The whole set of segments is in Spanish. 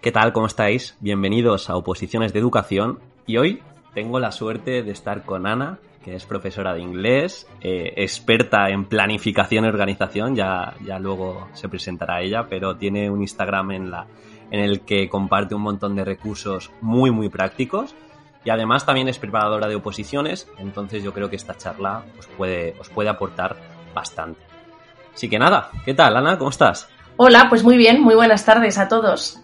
¿Qué tal? ¿Cómo estáis? Bienvenidos a Oposiciones de Educación y hoy tengo la suerte de estar con Ana, que es profesora de inglés, eh, experta en planificación y organización, ya, ya luego se presentará ella, pero tiene un Instagram en, la, en el que comparte un montón de recursos muy, muy prácticos y además también es preparadora de oposiciones, entonces yo creo que esta charla os puede, os puede aportar bastante. Así que nada, ¿qué tal Ana? ¿Cómo estás? Hola, pues muy bien, muy buenas tardes a todos.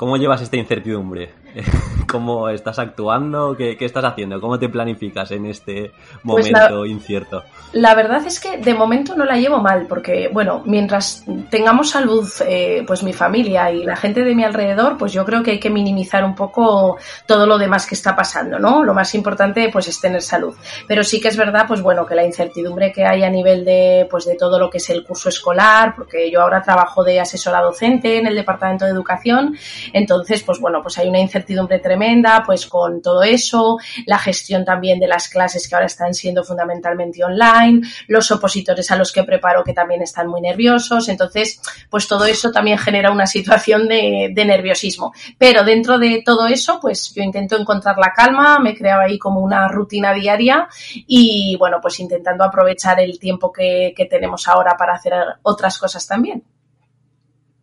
¿Cómo llevas esta incertidumbre? ¿Cómo estás actuando? ¿Qué, ¿Qué, estás haciendo? ¿Cómo te planificas en este momento pues la, incierto? La verdad es que de momento no la llevo mal, porque, bueno, mientras tengamos salud, eh, pues mi familia y la gente de mi alrededor, pues yo creo que hay que minimizar un poco todo lo demás que está pasando, ¿no? Lo más importante, pues, es tener salud. Pero sí que es verdad, pues bueno, que la incertidumbre que hay a nivel de, pues, de todo lo que es el curso escolar, porque yo ahora trabajo de asesora docente en el Departamento de Educación, entonces, pues bueno, pues hay una incertidumbre tremenda, pues con todo eso, la gestión también de las clases que ahora están siendo fundamentalmente online, los opositores a los que preparo que también están muy nerviosos, entonces, pues todo eso también genera una situación de, nerviosismo. Pero dentro de todo eso, pues yo intento encontrar la calma, me creo ahí como una rutina diaria y bueno, pues intentando aprovechar el tiempo que tenemos ahora para hacer otras cosas también.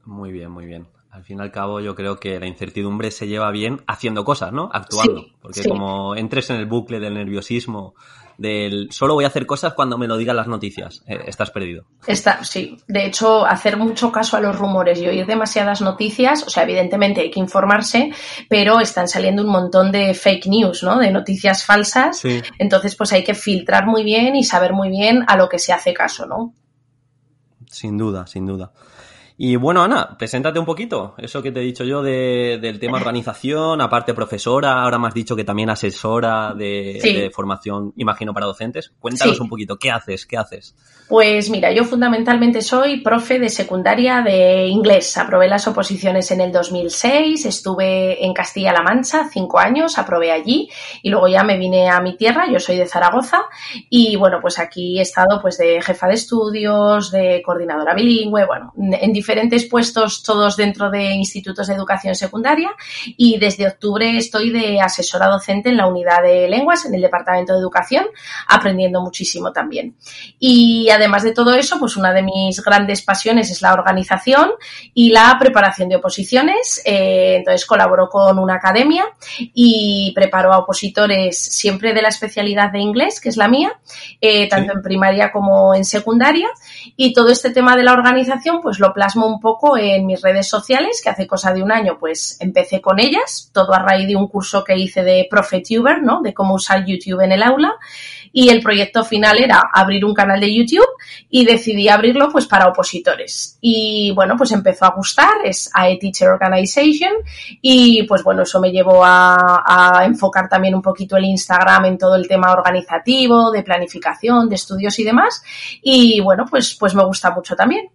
Muy bien, muy bien al fin y al cabo yo creo que la incertidumbre se lleva bien haciendo cosas, ¿no? Actuando. Sí, Porque sí. como entres en el bucle del nerviosismo, del solo voy a hacer cosas cuando me lo digan las noticias, eh, estás perdido. Está, sí. De hecho, hacer mucho caso a los rumores y oír demasiadas noticias, o sea, evidentemente hay que informarse, pero están saliendo un montón de fake news, ¿no? De noticias falsas. Sí. Entonces, pues hay que filtrar muy bien y saber muy bien a lo que se hace caso, ¿no? Sin duda, sin duda. Y bueno, Ana, preséntate un poquito. Eso que te he dicho yo de, del tema organización, aparte profesora, ahora me has dicho que también asesora de, Sí. de formación, imagino, para docentes. Cuéntanos Sí. un poquito, ¿qué haces? ¿Qué haces? Pues mira, yo fundamentalmente soy profe de secundaria de inglés. Aprobé las oposiciones en el 2006, estuve en Castilla-La Mancha cinco años, aprobé allí y luego ya me vine a mi tierra, yo soy de Zaragoza y bueno, pues aquí he estado pues de jefa de estudios, de coordinadora bilingüe, bueno, en diferentes puestos todos dentro de institutos de educación secundaria y desde octubre estoy de asesora docente en la unidad de lenguas en el departamento de educación, aprendiendo muchísimo también. Y además de todo eso, pues una de mis grandes pasiones es la organización y la preparación de oposiciones. Eh, entonces colaboro con una academia y preparo a opositores siempre de la especialidad de inglés, que es la mía, eh, tanto Sí. en primaria como en secundaria. Y todo este tema de la organización, pues lo plasmo un poco en mis redes sociales, que hace cosa de un año, pues empecé con ellas, todo a raíz de un curso que hice de ProfeTuber, ¿no? De cómo usar YouTube en el aula y el proyecto final era abrir un canal de YouTube y decidí abrirlo pues para opositores. Y bueno, pues empezó a gustar, es a Teacher Organization y pues bueno, eso me llevó a, a enfocar también un poquito el Instagram en todo el tema organizativo, de planificación, de estudios y demás. Y bueno, pues, pues me gusta mucho también.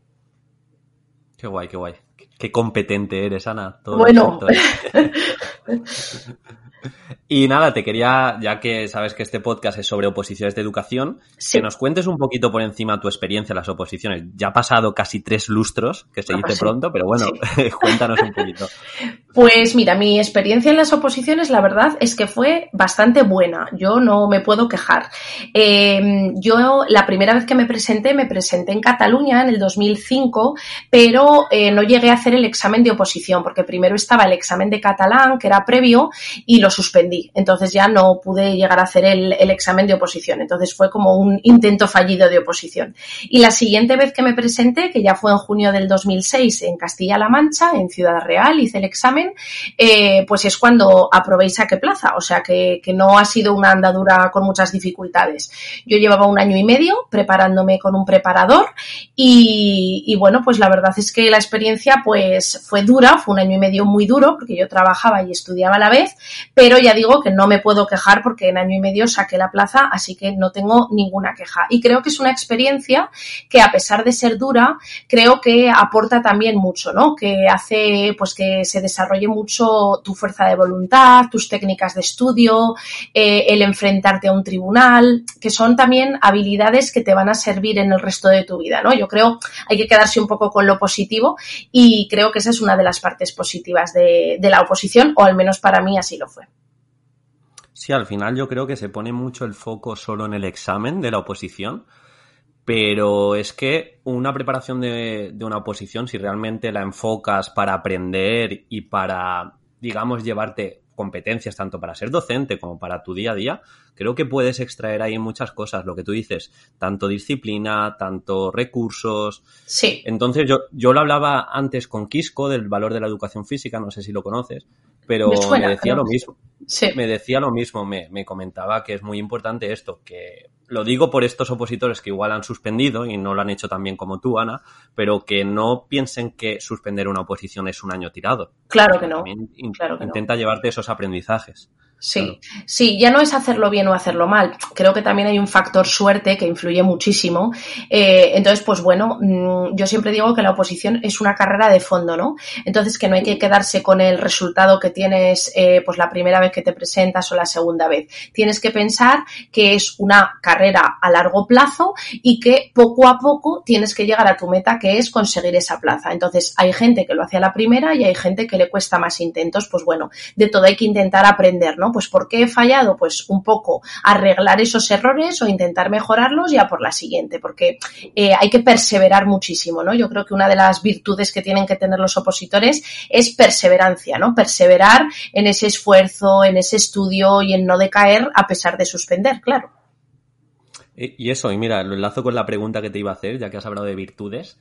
Qué guay, qué guay. Qué competente eres, Ana. Todos Bueno. los. Y nada, te quería, ya que sabes que este podcast es sobre oposiciones de educación, Sí. que nos cuentes un poquito por encima tu experiencia en las oposiciones. Ya ha pasado casi tres lustros, que se Ah, dice sí. pronto, pero bueno, cuéntanos un poquito. Pues mira, mi experiencia en las oposiciones, la verdad es que fue bastante buena. Yo no me puedo quejar. Eh, yo la primera vez que me presenté, me presenté en Cataluña en el 2005, pero eh, no llegué a hacer el examen de oposición, porque primero estaba el examen de catalán, que era previo, y lo suspendí. Entonces ya no pude llegar a hacer el, examen de oposición. Entonces fue como un intento fallido de oposición. Y la siguiente vez que me presenté, que ya fue en junio del 2006 en Castilla-La Mancha, en Ciudad Real, hice el examen, eh, pues es cuando aprobé y saqué plaza. O sea que, no ha sido una andadura con muchas dificultades. Yo llevaba un año y medio preparándome con un preparador y, bueno, pues la verdad es que la experiencia pues fue dura, fue un año y medio muy duro porque yo trabajaba y estudiaba a la vez, ya digo que no me puedo quejar porque en año y medio saqué la plaza, así que no tengo ninguna queja. Y creo que es una experiencia que a pesar de ser dura, creo que aporta también mucho, ¿no? Que hace pues que se desarrolle mucho tu fuerza de voluntad, tus técnicas de estudio, eh, el enfrentarte a un tribunal, que son también habilidades que te van a servir en el resto de tu vida, ¿no? Yo creo hay que quedarse un poco con lo positivo y creo que esa es una de las partes positivas de la oposición, o al menos para mí así lo fue. Sí, al final yo creo que se pone mucho el foco solo en el examen de la oposición, pero es que una preparación de, de, una oposición, si realmente la enfocas para aprender y para, digamos, llevarte competencias tanto para ser docente como para tu día a día, creo que puedes extraer ahí muchas cosas, lo que tú dices, tanto disciplina, tanto recursos. Sí. Entonces yo, yo lo hablaba antes con Quisco del valor de la educación física, no sé si lo conoces, pero me, suena, me decía pero... lo mismo. Sí. Me decía lo mismo, me, me, comentaba que es muy importante esto, que lo digo por estos opositores que igual han suspendido y no lo han hecho tan bien como tú, Ana, pero que no piensen que suspender una oposición es un año tirado. Claro que no. In, claro que intenta no. llevarte esos aprendizajes. Sí, claro. sí, ya no es hacerlo bien o hacerlo mal. Creo que también hay un factor suerte que influye muchísimo. Eh, entonces, pues bueno, mmm, yo siempre digo que la oposición es una carrera de fondo, ¿no? Entonces, que no hay que quedarse con el resultado que tienes, eh, pues la primera vez que te presentas o la segunda vez. Tienes que pensar que es una carrera a largo plazo y que poco a poco tienes que llegar a tu meta, que es conseguir esa plaza. Entonces, hay gente que lo hace a la primera y hay gente que le cuesta más intentos. Pues bueno, de todo hay que intentar aprender, ¿no? Pues ¿por qué he fallado? Pues un poco arreglar esos errores o intentar mejorarlos ya por la siguiente, porque eh, hay que perseverar muchísimo, ¿no? Yo creo que una de las virtudes que tienen que tener los opositores es perseverancia, ¿no? Perseverar en ese esfuerzo, en ese estudio y en no decaer a pesar de suspender, claro. Y eso, y mira, lo enlazo con la pregunta que te iba a hacer, ya que has hablado de virtudes.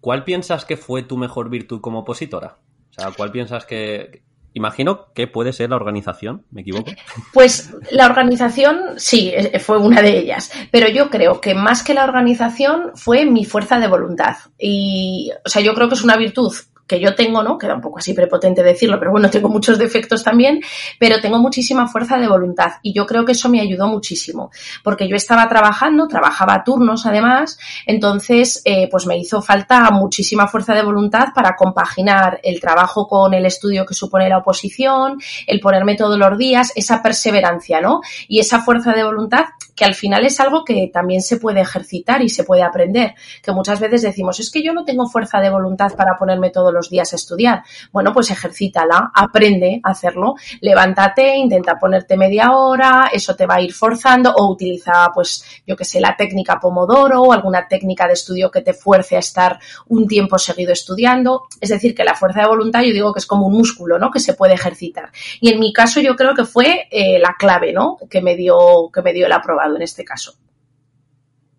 ¿Cuál piensas que fue tu mejor virtud como opositora? O sea, ¿cuál piensas que, Imagino que puede ser la organización, ¿me equivoco? Pues la organización sí, fue una de ellas, pero yo creo que más que la organización fue mi fuerza de voluntad. Y, o sea, yo creo que es una virtud que yo tengo, ¿no? Queda un poco así prepotente decirlo, pero bueno, tengo muchos defectos también, pero tengo muchísima fuerza de voluntad y yo creo que eso me ayudó muchísimo, porque yo estaba trabajando, trabajaba turnos además, entonces eh, pues me hizo falta muchísima fuerza de voluntad para compaginar el trabajo con el estudio que supone la oposición, el ponerme todos los días, esa perseverancia, ¿no? Y esa fuerza de voluntad que al final es algo que también se puede ejercitar y se puede aprender, que muchas veces decimos, es que yo no tengo fuerza de voluntad para ponerme todos los días a estudiar. Bueno, pues ejercítala, aprende a hacerlo, levántate, intenta ponerte media hora, eso te va a ir forzando o utiliza, pues, yo que sé, la técnica Pomodoro o alguna técnica de estudio que te fuerce a estar un tiempo seguido estudiando. Es decir, que la fuerza de voluntad yo digo que es como un músculo, ¿no? Que se puede ejercitar. Y en mi caso yo creo que fue eh, la clave, ¿no? Que me dio, que me dio el aprobado en este caso.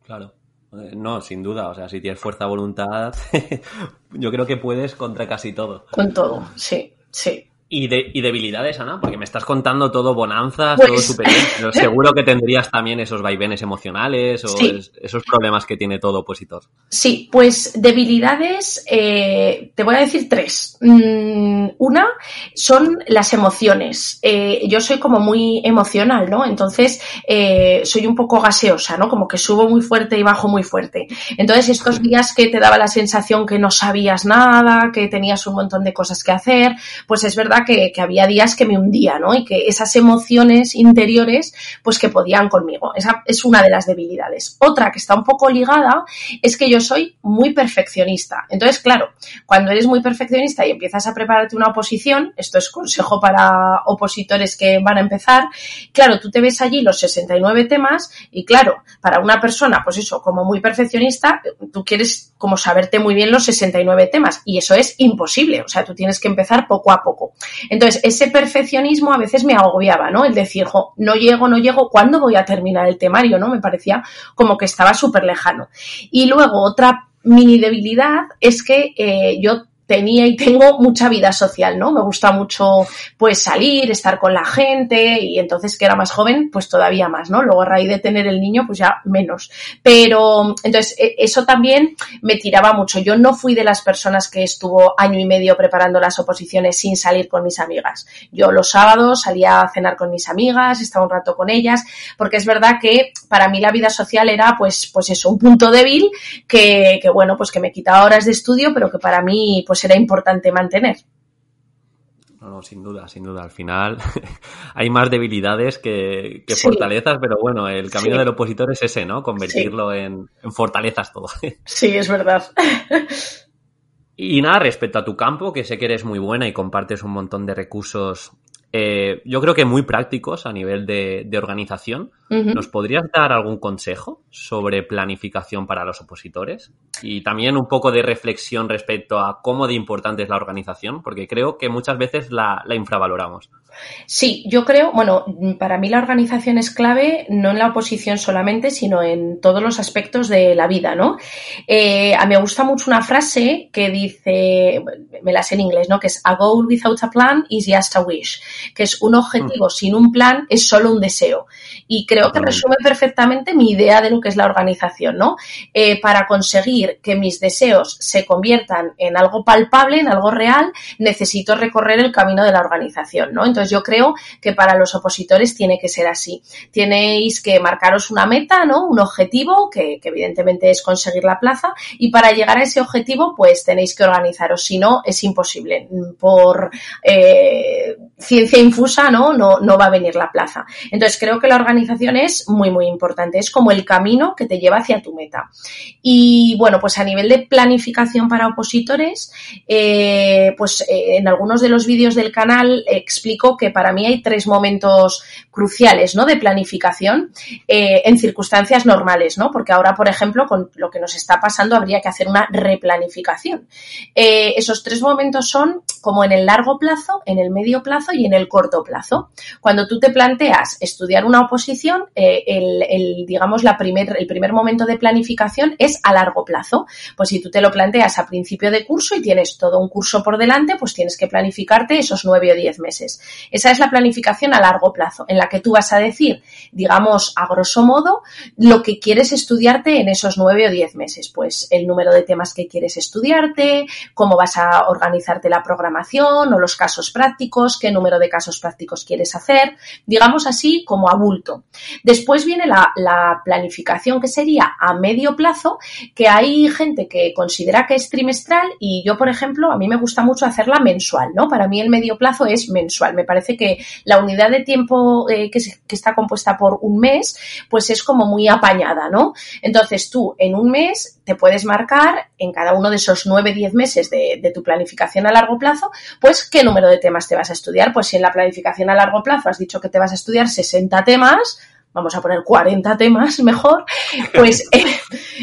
Claro. No, sin duda. O sea, si tienes fuerza voluntad, yo creo que puedes contra casi todo. Con todo, sí, sí. ¿Y, de, y debilidades, Ana? Porque me estás contando todo bonanzas, pues... todo superior. Pero seguro que tendrías también esos vaivenes emocionales o sí. es, esos problemas que tiene todo opositor. Sí, pues debilidades, eh, te voy a decir tres. Mm, una son las emociones. Eh, yo soy como muy emocional, ¿no? Entonces, eh, soy un poco gaseosa, ¿no? Como que subo muy fuerte y bajo muy fuerte. Entonces, estos días que te daba la sensación que no sabías nada, que tenías un montón de cosas que hacer, pues es verdad que, que, había días que me hundía, ¿no? Y que esas emociones interiores, pues que podían conmigo. Esa es una de las debilidades. Otra que está un poco ligada es que yo soy muy perfeccionista. Entonces, claro, cuando eres muy perfeccionista y empiezas a prepararte una oposición, esto es consejo para opositores que van a empezar, claro, tú te ves allí los 69 temas y claro, para una persona, pues eso, como muy perfeccionista, tú quieres como saberte muy bien los 69 temas y eso es imposible. O sea, tú tienes que empezar poco a poco. Entonces, ese perfeccionismo a veces me agobiaba, ¿no? El decir, no llego, no llego, ¿cuándo voy a terminar el temario, no? Me parecía como que estaba súper lejano. Y luego otra mini debilidad es que eh, yo tenía y tengo mucha vida social, ¿no? Me gusta mucho pues salir, estar con la gente y entonces que era más joven, pues todavía más, ¿no? Luego a raíz de tener el niño, pues ya menos. Pero entonces e, eso también me tiraba mucho. Yo no fui de las personas que estuvo año y medio preparando las oposiciones sin salir con mis amigas. Yo los sábados salía a cenar con mis amigas, estaba un rato con ellas, porque es verdad que para mí la vida social era pues pues eso, un punto débil que, que bueno, pues que me quitaba horas de estudio, pero que para mí pues será importante mantener. No, no, sin duda, sin duda. Al final hay más debilidades que, fortalezas, pero bueno, el camino del opositor es ese, ¿no? Convertirlo en, en, fortalezas todo. Sí, es verdad. Y nada, respecto a tu campo, que sé que eres muy buena y compartes un montón de recursos eh, yo creo que muy prácticos a nivel de, organización. ¿Nos podrías dar algún consejo sobre planificación para los opositores? Y también un poco de reflexión respecto a cómo de importante es la organización, porque creo que muchas veces la infravaloramos. Sí, yo creo, bueno, para mí la organización es clave no en la oposición solamente, sino en todos los aspectos de la vida, ¿no? Eh, a mí me gusta mucho una frase que dice, me la sé en inglés, ¿no? Que es a goal without a plan is just a wish, que es un objetivo sin un plan es solo un deseo. Y creo que resume perfectamente mi idea de lo que es la organización, ¿no? Eh, para conseguir que mis deseos se conviertan en algo palpable, en algo real, necesito recorrer el camino de la organización, ¿no? Entonces, yo creo que para los opositores tiene que ser así. Tenéis que marcaros una meta, ¿no? Un objetivo, que, evidentemente es conseguir la plaza, y para llegar a ese objetivo, pues tenéis que organizaros. Si no, es imposible. Por eh, ciencia infusa, ¿no? ¿no? No va a venir la plaza. Entonces, creo que la organización es muy, muy importante. Es como el camino que te lleva hacia tu meta. Y bueno, pues a nivel de planificación para opositores, eh, pues eh, en algunos de los vídeos del canal explico que para mí hay tres momentos cruciales ¿no? de planificación eh, en circunstancias normales, ¿no? Porque ahora, por ejemplo, con lo que nos está pasando, habría que hacer una replanificación. Eh, esos tres momentos son como en el largo plazo, en el medio plazo y en el corto plazo. Cuando tú te planteas estudiar una oposición, eh, el, digamos, la primer, el primer momento de planificación es a largo plazo. Pues si tú te lo planteas a principio de curso y tienes todo un curso por delante, pues tienes que planificarte esos nueve o diez meses. Esa es la planificación a largo plazo, la que tú vas a decir, digamos, a grosso modo, lo que quieres estudiarte en esos nueve o diez meses. Pues el número de temas que quieres estudiarte, cómo vas a organizarte la programación o los casos prácticos, qué número de casos prácticos quieres hacer, digamos así como a bulto. Después viene la, la planificación que sería a medio plazo, que hay gente que considera que es trimestral y yo, por ejemplo, a mí me gusta mucho hacerla mensual, ¿no? Para mí el medio plazo es mensual. Me parece que la unidad de tiempo que, está compuesta por un mes, pues es como muy apañada, ¿no? Entonces tú en un mes te puedes marcar en cada uno de esos nueve, diez meses de, tu planificación a largo plazo, pues qué número de temas te vas a estudiar. Pues si en la planificación a largo plazo has dicho que te vas a estudiar 60 temas, vamos a poner 40 temas mejor, pues, eh,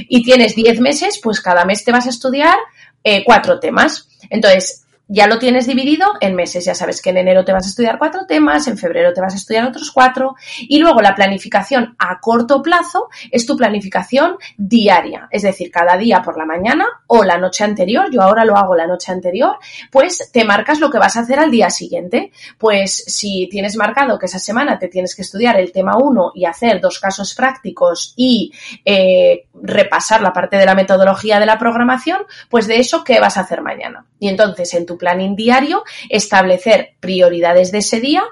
y tienes 10 meses, pues cada mes te vas a estudiar eh, cuatro temas. Entonces, ya lo tienes dividido en meses. Ya sabes que en enero te vas a estudiar cuatro temas, en febrero te vas a estudiar otros cuatro y luego la planificación a corto plazo es tu planificación diaria. Es decir, cada día por la mañana o la noche anterior, yo ahora lo hago la noche anterior, pues te marcas lo que vas a hacer al día siguiente. Pues si tienes marcado que esa semana te tienes que estudiar el tema 1 y hacer dos casos prácticos y eh, repasar la parte de la metodología de la programación, pues de eso, ¿qué vas a hacer mañana? Y entonces en tu planning diario, establecer prioridades de ese día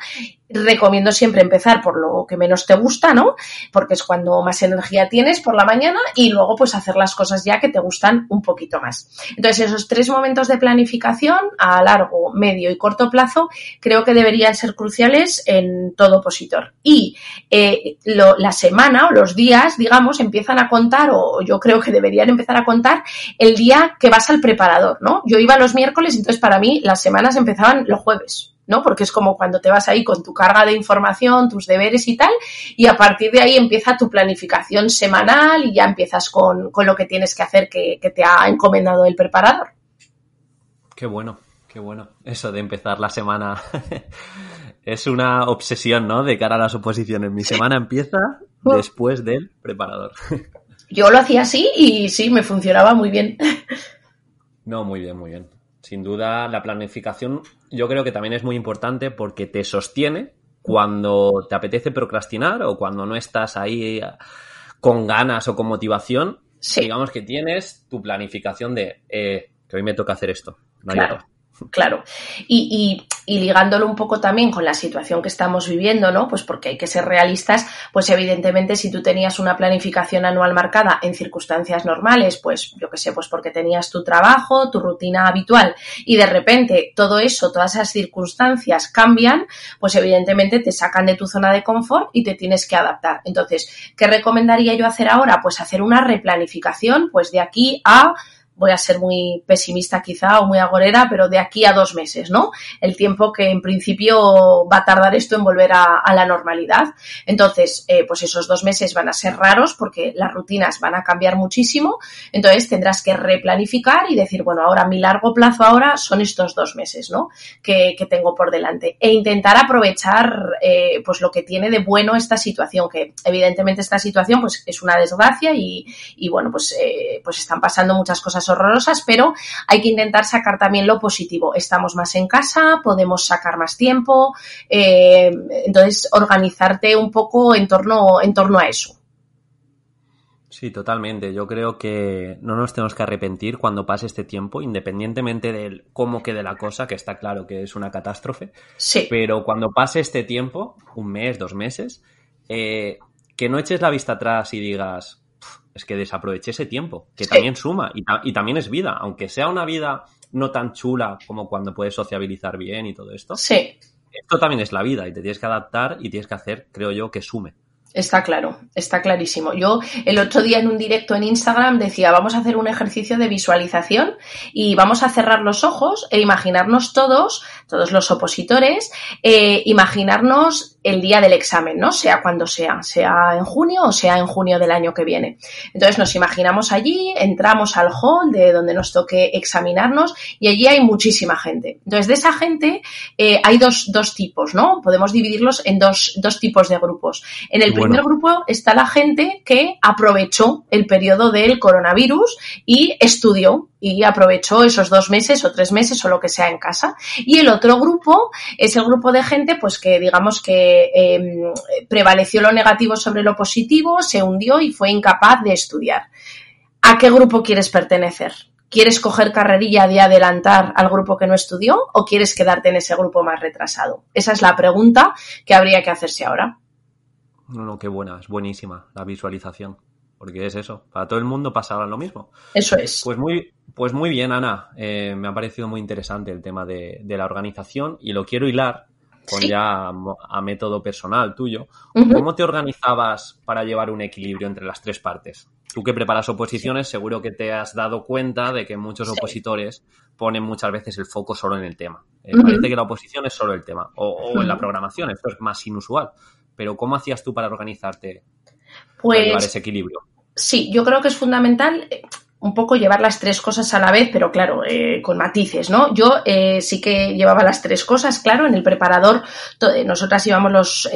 recomiendo siempre empezar por lo que menos te gusta, ¿no? Porque es cuando más energía tienes por la mañana y luego pues hacer las cosas ya que te gustan un poquito más. Entonces esos tres momentos de planificación a largo, medio y corto plazo creo que deberían ser cruciales en todo opositor. Y eh, la semana o los días, digamos, empiezan a contar o yo creo que deberían empezar a contar el día que vas al preparador, ¿no? Yo iba los miércoles, entonces para mí las semanas empezaban los jueves. ¿No? Porque es como cuando te vas ahí con tu carga de información, tus deberes y tal, y a partir de ahí empieza tu planificación semanal y ya empiezas con, lo que tienes que hacer que, te ha encomendado el preparador. Qué bueno, Qué bueno. Eso de empezar la semana es una obsesión, ¿no? De cara a las oposiciones. Mi semana empieza después del preparador. Yo lo hacía así y sí, me funcionaba muy bien. No, muy bien, muy bien. Sin duda, la planificación yo creo que también es muy importante porque te sostiene cuando te apetece procrastinar o cuando no estás ahí con ganas o con motivación. Digamos que tienes tu planificación de eh, que hoy me toca hacer esto. No claro. Claro. Y, ligándolo un poco también con la situación que estamos viviendo, ¿no? Pues porque hay que ser realistas, pues evidentemente si tú tenías una planificación anual marcada en circunstancias normales, pues yo qué sé, pues porque tenías tu trabajo, tu rutina habitual y de repente todo eso, todas esas circunstancias cambian, pues evidentemente te sacan de tu zona de confort y te tienes que adaptar. Entonces, ¿qué recomendaría yo hacer ahora? Pues hacer una replanificación, pues de aquí a voy a ser muy pesimista quizá o muy agorera, pero de aquí a dos meses, ¿no? El tiempo que en principio va a tardar esto en volver a, la normalidad. Entonces, eh, pues esos dos meses van a ser raros porque las rutinas van a cambiar muchísimo. Entonces tendrás que replanificar y decir, bueno, ahora mi largo plazo ahora son estos dos meses, ¿no? Que, tengo por delante. E intentar aprovechar, eh, pues lo que tiene de bueno esta situación, que evidentemente esta situación, pues es una desgracia y, y bueno, pues, eh, pues están pasando muchas cosas horrorosas, pero hay que intentar sacar también lo positivo. Estamos más en casa, podemos sacar más tiempo, eh, entonces organizarte un poco en torno, en torno a eso. Sí, totalmente. Yo creo que no nos tenemos que arrepentir cuando pase este tiempo, independientemente del cómo quede la cosa, que está claro que es una catástrofe. Sí. Pero cuando pase este tiempo, un mes, dos meses, eh, que no eches la vista atrás y digas, es que desaproveché ese tiempo, que también suma y, también es vida, aunque sea una vida no tan chula como cuando puedes sociabilizar bien y todo esto. Sí. Esto también es la vida y te tienes que adaptar y tienes que hacer, creo yo, que sume. Está claro, está clarísimo. Yo el otro día en un directo en Instagram decía, vamos a hacer un ejercicio de visualización y vamos a cerrar los ojos e imaginarnos todos, todos los opositores, eh, imaginarnos el día del examen, ¿no? Sea cuando sea, sea en junio o sea en junio del año que viene. Entonces nos imaginamos allí, entramos al hall de donde nos toque examinarnos y allí hay muchísima gente. Entonces de esa gente eh, hay dos, dos, tipos, ¿no? Podemos dividirlos en dos, dos tipos de grupos. En el primer grupo está la gente que aprovechó el periodo del coronavirus y estudió y aprovechó esos dos meses o tres meses o lo que sea en casa. Y el otro grupo es el grupo de gente, pues que digamos que em, prevaleció lo negativo sobre lo positivo, se hundió y fue incapaz de estudiar. ¿A qué grupo quieres pertenecer? ¿Quieres coger carrerilla de adelantar al grupo que no estudió o quieres quedarte en ese grupo más retrasado? Esa es la pregunta que habría que hacerse ahora. No, no, qué buena, es buenísima la visualización porque es eso, para todo el mundo pasaba lo mismo. Eso es. Pues muy, pues muy bien, Ana, eh, me ha parecido muy interesante el tema de, la organización y lo quiero hilar con ya a, método personal tuyo. ¿Cómo te organizabas para llevar un equilibrio entre las tres partes? Tú que preparas oposiciones, seguro que te has dado cuenta de que muchos opositores ponen muchas veces el foco solo en el tema. Eh, parece que la oposición es solo el tema, o en la programación, esto es más inusual. Pero ¿cómo hacías tú para organizarte pues, llevar ese equilibrio. Sí, yo creo que es fundamental un poco llevar las tres cosas a la vez, pero claro, eh, con matices, ¿no? Yo eh, sí que llevaba las tres cosas, claro, en el preparador, nosotras íbamos los,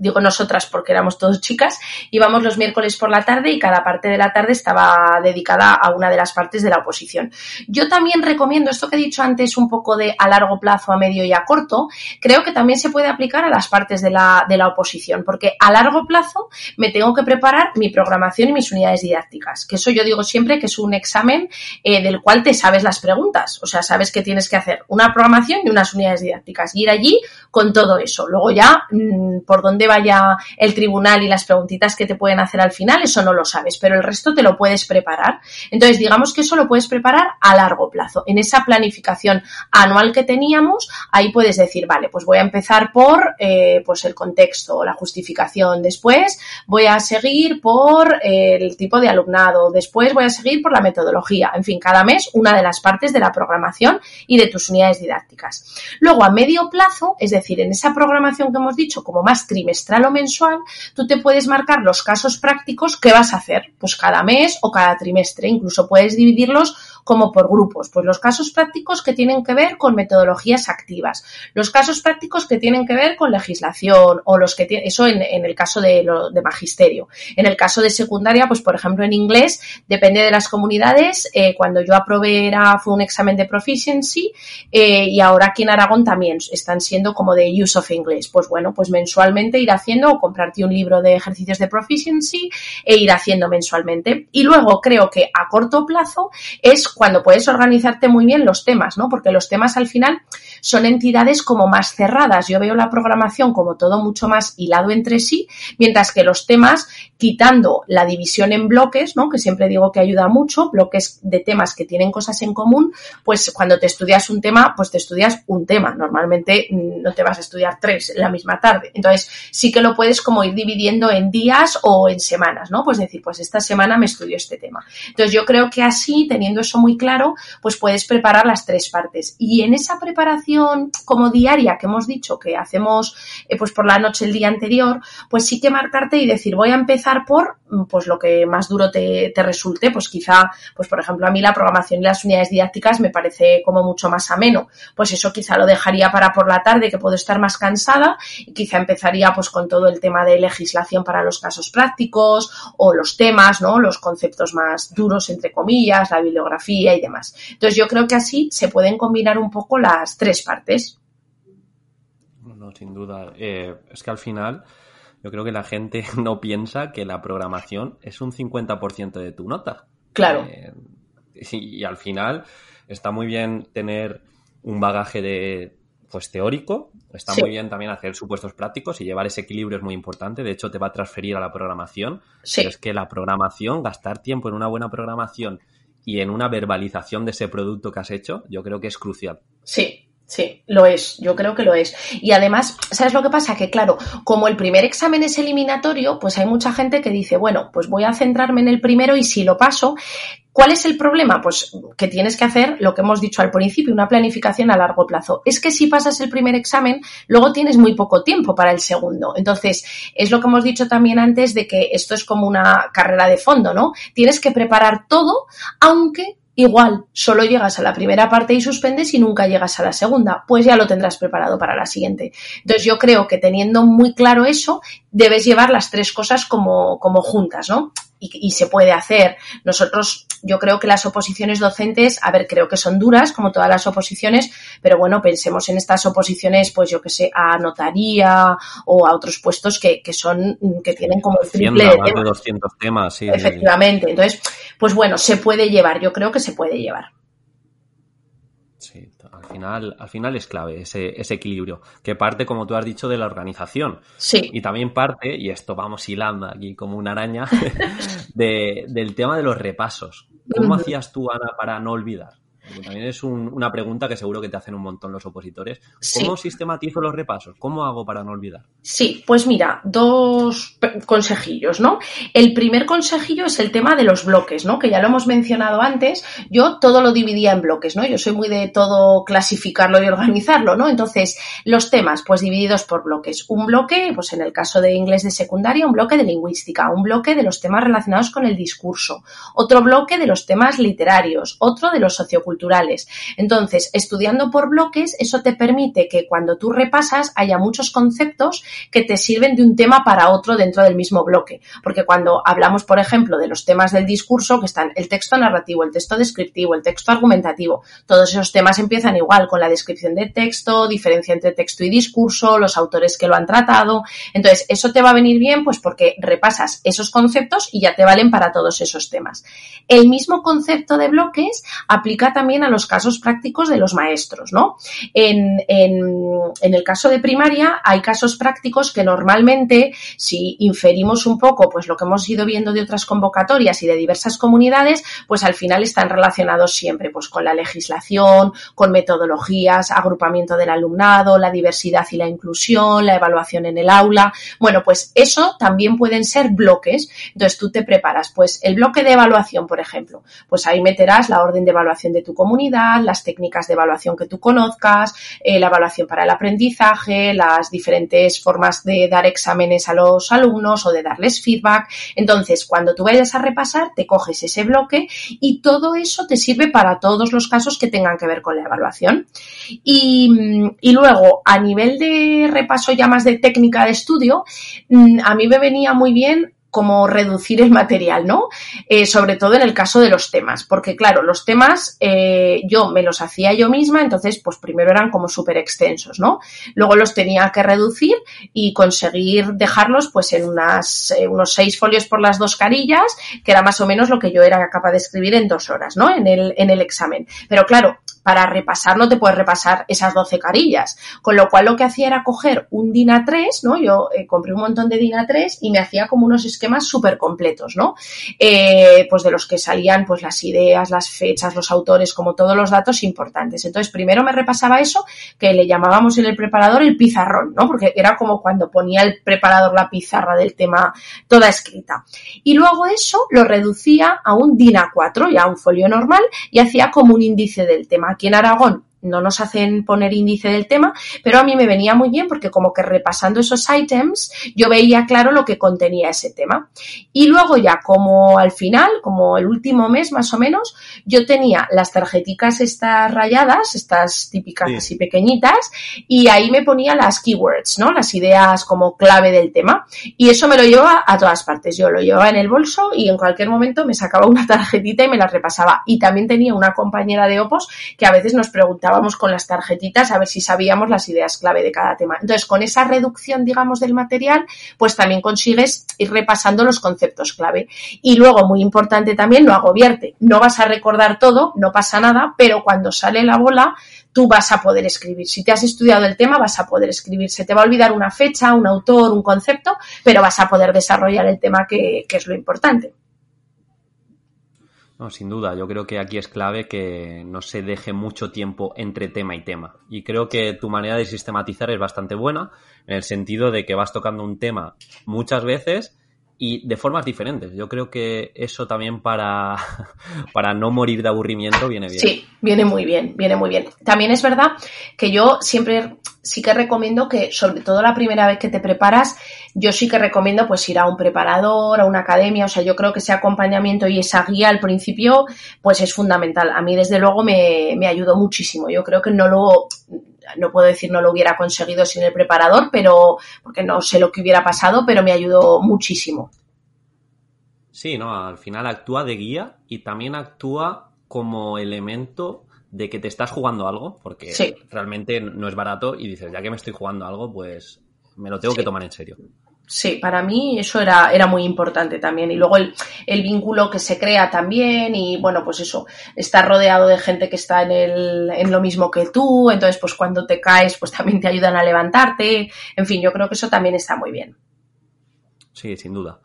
digo nosotras porque éramos todos chicas, íbamos los miércoles por la tarde y cada parte de la tarde estaba dedicada a una de las partes de la oposición. Yo también recomiendo esto que he dicho antes, un poco de a largo plazo, a medio y a corto, creo que también se puede aplicar a las partes de la, de la oposición, porque a largo plazo me tengo que preparar mi programación y mis unidades didácticas, que eso yo digo siempre que es un examen eh, del cual te sabes las preguntas, o sea, sabes que tienes que hacer una programación y unas unidades didácticas, y ir allí con todo eso. Luego ya, mm, por dónde vaya el tribunal y las preguntitas que te pueden hacer al final, eso no lo sabes, pero el resto te lo puedes preparar. Entonces, digamos que eso lo puedes preparar a largo plazo. En esa planificación anual que teníamos, ahí puedes decir, vale, pues voy a empezar por eh, pues el contexto la justificación. Después voy a seguir por eh, el tipo de alumnado. Después voy a seguir por la metodología. En fin, cada mes una de las partes de la programación y de tus unidades didácticas. Luego, a medio plazo, es decir, en esa programación que hemos dicho, como más trimestral o mensual, tú te puedes marcar los casos prácticos que vas a hacer, pues cada mes o cada trimestre. Incluso puedes dividirlos como por grupos. Pues los casos prácticos que tienen que ver con metodologías activas, los casos prácticos que tienen que ver con legislación o los que tienen, eso en, el caso de, lo, de magisterio. En el caso de secundaria, pues por ejemplo en inglés, depende de las comunidades, eh, cuando yo aprobé era, fue un examen de proficiency eh, y ahora aquí en Aragón también están siendo como de use of English. Pues bueno, pues mensualmente ir haciendo o comprarte un libro de ejercicios de proficiency e ir haciendo mensualmente. Y luego creo que a corto plazo es cuando puedes organizarte muy bien los temas, ¿no? Porque los temas al final son entidades como más cerradas. Yo veo la programación como todo mucho más hilado entre sí, mientras que los temas, quitando la división en bloques, ¿no? Que siempre digo que ayuda mucho, bloques de temas que tienen cosas en común, pues cuando te estudias un tema, pues te estudias un tema. Normalmente mm, no te vas a estudiar tres la misma tarde. Entonces, sí que lo puedes como ir dividiendo en días o en semanas, ¿no? Pues decir, pues esta semana me estudio este tema. Entonces, yo creo que así, teniendo eso muy claro, pues puedes preparar las tres partes. Y en esa preparación como diaria que hemos dicho que hacemos eh, pues por la noche el día anterior, pues sí que marcarte y decir, voy a empezar por mm, pues lo que más duro te, te resulte, pues quizá, pues por ejemplo, a mí la programación y las unidades didácticas me parece como mucho más ameno. Pues eso quizá lo dejaría para por la tarde que puedo estar más cansada y quizá empezaría pues con todo el tema de legislación para los casos prácticos o los temas, ¿no? Los conceptos más duros entre comillas, la bibliografía y demás. Entonces yo creo que así se pueden combinar un poco las tres partes. No, sin duda. Eh, es que al final yo creo que la gente no piensa que la programación es un 50% de tu nota. Claro. Eh, y, al final está muy bien tener un bagaje de pues teórico, está muy bien también hacer supuestos prácticos y llevar ese equilibrio es muy importante, de hecho te va a transferir a la programación, sí. es que la programación, gastar tiempo en una buena programación y en una verbalización de ese producto que has hecho, yo creo que es crucial. Sí, Sí, lo es, yo creo que lo es. Y además, ¿sabes lo que pasa? Que claro, como el primer examen es eliminatorio, pues hay mucha gente que dice, bueno, pues voy a centrarme en el primero y si lo paso, ¿Cuál es el problema? Pues que tienes que hacer lo que hemos dicho al principio, una planificación a largo plazo. Es que si pasas el primer examen, luego tienes muy poco tiempo para el segundo. Entonces, es lo que hemos dicho también antes de que esto es como una carrera de fondo, ¿no? Tienes que preparar todo, aunque Igual, solo llegas a la primera parte y suspendes y nunca llegas a la segunda, pues ya lo tendrás preparado para la siguiente. Entonces yo creo que teniendo muy claro eso, debes llevar las tres cosas como, como juntas, ¿no? y, se puede hacer. Nosotros, yo creo que las oposiciones docentes, a ver, creo que son duras, como todas las oposiciones, pero bueno, pensemos en estas oposiciones, pues yo que sé, a notaría o a otros puestos que, que son, que tienen como el triple de, temas. de 200 temas. Sí, Efectivamente. Entonces, pues bueno, se puede llevar, yo creo que se puede llevar. Sí, al final, al final es clave ese, ese, equilibrio, que parte, como tú has dicho, de la organización. Sí. Y también parte, y esto vamos hilando aquí como una araña, de, del tema de los repasos. ¿Cómo hacías tú, Ana, para no olvidar? También es una pregunta que seguro que te hacen un montón los opositores. ¿Cómo sistematizo los repasos? ¿Cómo hago para no olvidar? Sí, pues mira, dos consejillos, ¿no? El primer consejillo es el tema de los bloques, ¿no? Que ya lo hemos mencionado antes. Yo todo lo dividía en bloques, ¿no? Yo soy muy de todo clasificarlo y organizarlo, ¿no? Entonces, los temas, pues divididos por bloques. Un bloque, pues en el caso de inglés de secundaria, un bloque de lingüística, un bloque de los temas relacionados con el discurso, otro bloque de los temas literarios, otro de los socioculturales entonces, estudiando por bloques, eso te permite que cuando tú repasas haya muchos conceptos que te sirven de un tema para otro dentro del mismo bloque. Porque cuando hablamos, por ejemplo, de los temas del discurso, que están el texto narrativo, el texto descriptivo, el texto argumentativo, todos esos temas empiezan igual con la descripción del texto, diferencia entre texto y discurso, los autores que lo han tratado. Entonces, eso te va a venir bien, pues porque repasas esos conceptos y ya te valen para todos esos temas. El mismo concepto de bloques aplica también a los casos prácticos de los maestros, ¿no? En, el caso de primaria hay casos prácticos que normalmente, si inferimos un poco, pues lo que hemos ido viendo de otras convocatorias y de diversas comunidades, pues al final están relacionados siempre, pues con la legislación, con metodologías, agrupamiento del alumnado, la diversidad y la inclusión, la evaluación en el aula. Bueno, pues eso también pueden ser bloques. Entonces tú te preparas, pues el bloque de evaluación, por ejemplo, pues ahí meterás la orden de evaluación de tu comunidad, las técnicas de evaluación que tú conozcas, eh, la evaluación para el aprendizaje, las diferentes formas de dar exámenes a los alumnos o de darles feedback. Entonces, cuando tú vayas a repasar, te coges ese bloque y todo eso te sirve para todos los casos que tengan que ver con la evaluación. Y, y luego, a nivel de repaso ya más de técnica de estudio, mm, a mí me venía muy bien como reducir el material, ¿no? Eh, sobre todo en el caso de los temas, porque claro, los temas eh, yo me los hacía yo misma, entonces pues primero eran como súper extensos, ¿no? Luego los tenía que reducir y conseguir dejarlos pues en unas, eh, unos seis folios por las dos carillas, que era más o menos lo que yo era capaz de escribir en dos horas, ¿no? En el, en el examen. Pero claro, para repasar no te puedes repasar esas 12 carillas. Con lo cual lo que hacía era coger un DIN A3, ¿no? Yo eh, compré un montón de DIN A3 y me hacía como unos esquemas súper completos, ¿no? Eh, pues de los que salían pues las ideas, las fechas, los autores, como todos los datos importantes. Entonces primero me repasaba eso, que le llamábamos en el preparador el pizarrón, ¿no? Porque era como cuando ponía el preparador la pizarra del tema toda escrita. Y luego eso lo reducía a un DIN A4, ya un folio normal, y hacía como un índice del tema aquí en Aragón no nos hacen poner índice del tema, pero a mí me venía muy bien porque como que repasando esos items yo veía claro lo que contenía ese tema. Y luego ya como al final, como el último mes más o menos, yo tenía las tarjeticas estas rayadas, estas típicas así pequeñitas, y ahí me ponía las keywords, ¿no? Las ideas como clave del tema. Y eso me lo llevaba a todas partes. Yo lo llevaba en el bolso y en cualquier momento me sacaba una tarjetita y me la repasaba. Y también tenía una compañera de Opos que a veces nos preguntaba vamos con las tarjetitas a ver si sabíamos las ideas clave de cada tema. Entonces, con esa reducción, digamos, del material, pues también consigues ir repasando los conceptos clave. Y luego, muy importante también, no agobiarte. No vas a recordar todo, no pasa nada, pero cuando sale la bola, tú vas a poder escribir. Si te has estudiado el tema, vas a poder escribir. Se te va a olvidar una fecha, un autor, un concepto, pero vas a poder desarrollar el tema que es lo importante. No, sin duda, yo creo que aquí es clave que no se deje mucho tiempo entre tema y tema. Y creo que tu manera de sistematizar es bastante buena, en el sentido de que vas tocando un tema muchas veces y de formas diferentes. Yo creo que eso también para, para no morir de aburrimiento viene bien. Sí, viene muy bien, viene muy bien. También es verdad que yo siempre sí que recomiendo que, sobre todo la primera vez que te preparas, yo sí que recomiendo pues ir a un preparador, a una academia, o sea, yo creo que ese acompañamiento y esa guía al principio pues es fundamental. A mí desde luego me, me ayudó muchísimo. Yo creo que no lo, no puedo decir no lo hubiera conseguido sin el preparador, pero porque no sé lo que hubiera pasado, pero me ayudó muchísimo. Sí, no, al final actúa de guía y también actúa como elemento de que te estás jugando algo, porque realmente no es barato y dices, ya que me estoy jugando algo, pues me lo tengo que tomar en serio. Sí, para mí eso era, era muy importante también. Y luego el, el, vínculo que se crea también y bueno, pues eso, estar rodeado de gente que está en, el, en lo mismo que tú, entonces pues cuando te caes pues también te ayudan a levantarte. En fin, yo creo que eso también está muy bien. Sí, sin duda.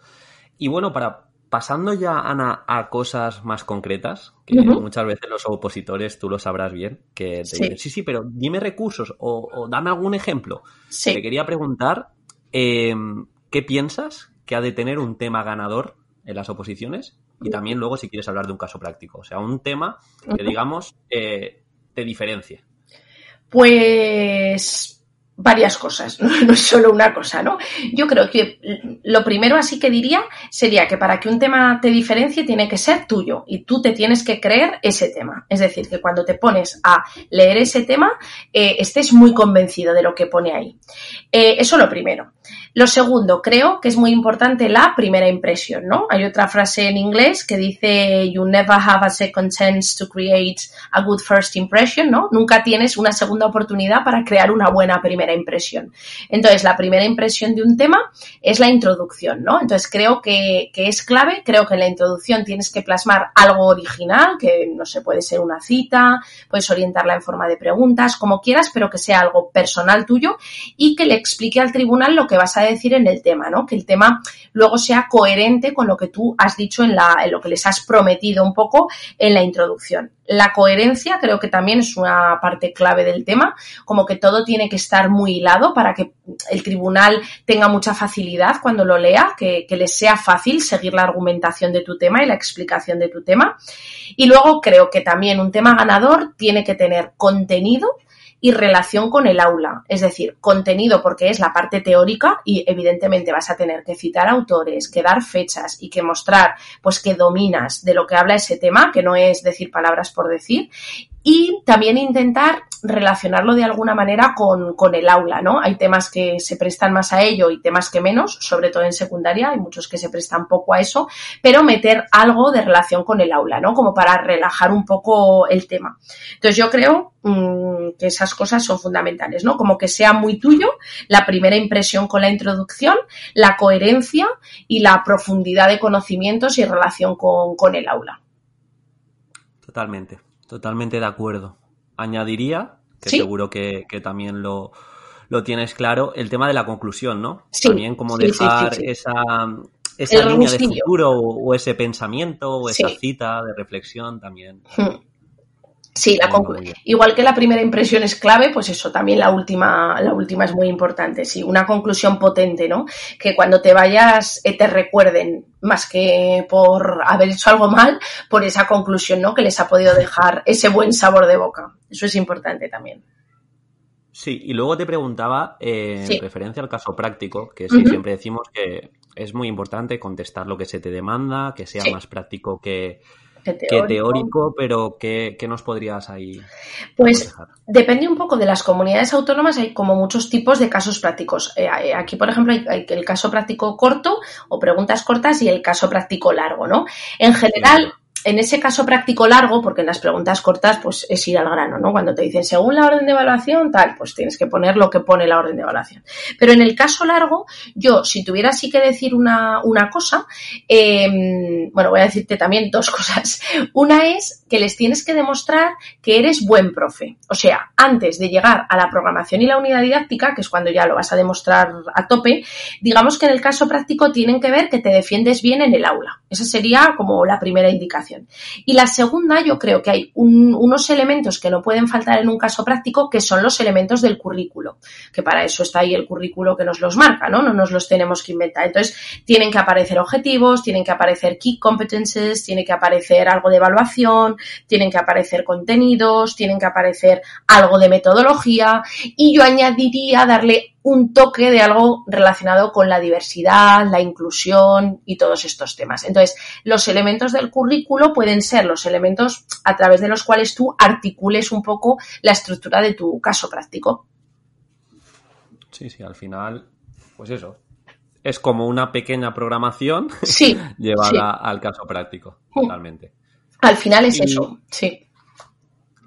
Y bueno, para pasando ya, Ana, a cosas más concretas, que muchas veces los opositores, tú lo sabrás bien, que te sí. dicen, sí, sí, pero dime recursos o, dame algún ejemplo. Sí. Te quería preguntar, eh, ¿qué piensas que ha de tener un tema ganador en las oposiciones? Y también luego si quieres hablar de un caso práctico, o sea, un tema que digamos eh, te diferencie. Pues varias cosas, no, es solo una cosa, ¿no? Yo creo que lo primero así que diría sería que para que un tema te diferencie tiene que ser tuyo y tú te tienes que creer ese tema. Es decir, que cuando te pones a leer ese tema eh, estés muy convencido de lo que pone ahí. Eh, eso lo primero. Lo segundo, creo que es muy importante la primera impresión, ¿no? Hay otra frase en inglés que dice You never have a second chance to create a good first impression, ¿no? Nunca tienes una segunda oportunidad para crear una buena primera impresión. Entonces, la primera impresión de un tema es la introducción, ¿no? Entonces, creo que, que es clave, creo que en la introducción tienes que plasmar algo original, que no se puede ser una cita, puedes orientarla en forma de preguntas, como quieras, pero que sea algo personal tuyo y que le explique al tribunal lo que vas a decir en el tema, ¿no? Que el tema luego sea coherente con lo que tú has dicho en, la, lo que les has prometido un poco en la introducción. La coherencia creo que también es una parte clave del tema, como que todo tiene que estar muy hilado para que el tribunal tenga mucha facilidad cuando lo lea, que, que les sea fácil seguir la argumentación de tu tema y la explicación de tu tema. Y luego creo que también un tema ganador tiene que tener contenido y relación con el aula, es decir, contenido porque es la parte teórica y evidentemente vas a tener que citar autores, que dar fechas y que mostrar pues que dominas de lo que habla ese tema, que no es decir palabras por decir, y también intentar relacionarlo de alguna manera con, con, el aula, ¿no? Hay temas que se prestan más a ello y temas que menos, sobre todo en secundaria, hay muchos que se prestan poco a eso, pero meter algo de relación con el aula, ¿no? Como para relajar un poco el tema. Entonces yo creo mmm, que esas cosas son fundamentales, ¿no? Como que sea muy tuyo la primera impresión con la introducción, la coherencia y la profundidad de conocimientos y relación con, con el aula. Totalmente. Totalmente de acuerdo. Añadiría, que ¿Sí? seguro que, que también lo, lo, tienes claro, el tema de la conclusión, ¿no? Sí, también como sí, dejar esa, esa línea de futuro o, o ese pensamiento o esa cita de reflexión también. Hmm. Sí, la bien. igual que la primera impresión es clave, pues eso, también la última, la última es muy importante, sí, una conclusión potente, ¿no? Que cuando te vayas eh, te recuerden, más que por haber hecho algo mal, por esa conclusión, ¿no? Que les ha podido dejar ese buen sabor de boca. Eso es importante también. Sí, y luego te preguntaba, eh, Sí. en referencia al caso práctico, que sí, siempre decimos que es muy importante contestar lo que se te demanda, que sea Sí. más práctico que, Que que teórico. pero ¿qué, qué nos podrías ahí Pues aconsejar? Depende un poco de las comunidades autónomas, hay como muchos tipos de casos prácticos. Eh, eh, aquí, por ejemplo, hay, hay el caso práctico corto o preguntas cortas y el caso práctico largo, ¿no? En general, en ese caso práctico largo, porque en las preguntas cortas, pues es ir al grano, ¿no? Cuando te dicen según la orden de evaluación, tal, pues tienes que poner lo que pone la orden de evaluación. Pero en el caso largo, yo, si tuviera sí que decir una, una cosa, eh, bueno, voy a decirte también dos cosas. Una es que les tienes que demostrar que eres buen profe. O sea, antes de llegar a la programación y la unidad didáctica, que es cuando ya lo vas a demostrar a tope, digamos que en el caso práctico tienen que ver que te defiendes bien en el aula. Esa sería como la primera indicación. Y la segunda, yo creo que hay un, unos elementos que no pueden faltar en un caso práctico, que son los elementos del currículo, que para eso está ahí el currículo que nos los marca, ¿no? No nos los tenemos que inventar. Entonces, tienen que aparecer objetivos, tienen que aparecer key competences, tiene que aparecer algo de evaluación, tienen que aparecer contenidos, tienen que aparecer algo de metodología y yo añadiría darle un toque de algo relacionado con la diversidad, la inclusión y todos estos temas. Entonces, los elementos del currículo pueden ser los elementos a través de los cuales tú articules un poco la estructura de tu caso práctico. Sí, sí, al final, pues eso. Es como una pequeña programación Sí, llevada sí. al caso práctico, totalmente. Al final es Y- eso, sí.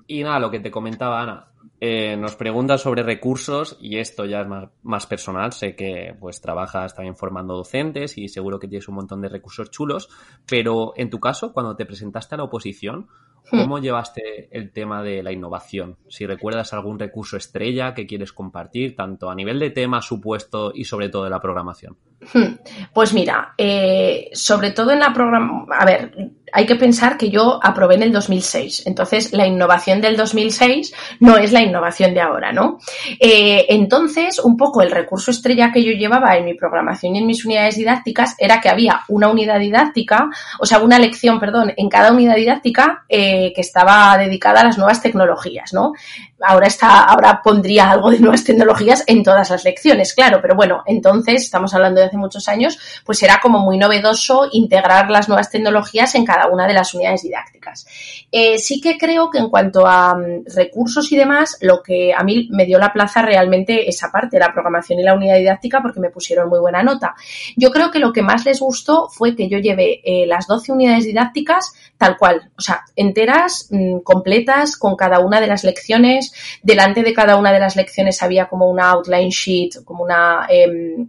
Y nada, lo que te comentaba Ana, eh, nos preguntas sobre recursos y esto ya es más, más personal. Sé que pues trabajas también formando docentes y seguro que tienes un montón de recursos chulos, pero en tu caso, cuando te presentaste a la oposición. ¿Cómo llevaste el tema de la innovación? Si recuerdas algún recurso estrella que quieres compartir, tanto a nivel de tema, supuesto y sobre todo de la programación. Hmm. Pues mira, eh, sobre todo en la programa, a ver, hay que pensar que yo aprobé en el 2006, entonces la innovación del 2006 no es la innovación de ahora, ¿no? Eh, entonces, un poco el recurso estrella que yo llevaba en mi programación y en mis unidades didácticas era que había una unidad didáctica, o sea, una lección, perdón, en cada unidad didáctica eh, que estaba dedicada a las nuevas tecnologías, ¿no? Ahora está, ahora pondría algo de nuevas tecnologías en todas las lecciones, claro, pero bueno, entonces, estamos hablando de hace muchos años, pues era como muy novedoso integrar las nuevas tecnologías en cada una de las unidades didácticas. Eh, sí que creo que en cuanto a mm, recursos y demás, lo que a mí me dio la plaza realmente esa parte, la programación y la unidad didáctica, porque me pusieron muy buena nota. Yo creo que lo que más les gustó fue que yo llevé eh, las 12 unidades didácticas tal cual, o sea, enteras, mm, completas, con cada una de las lecciones. Delante de cada una de las lecciones había como una outline sheet, como una... Em,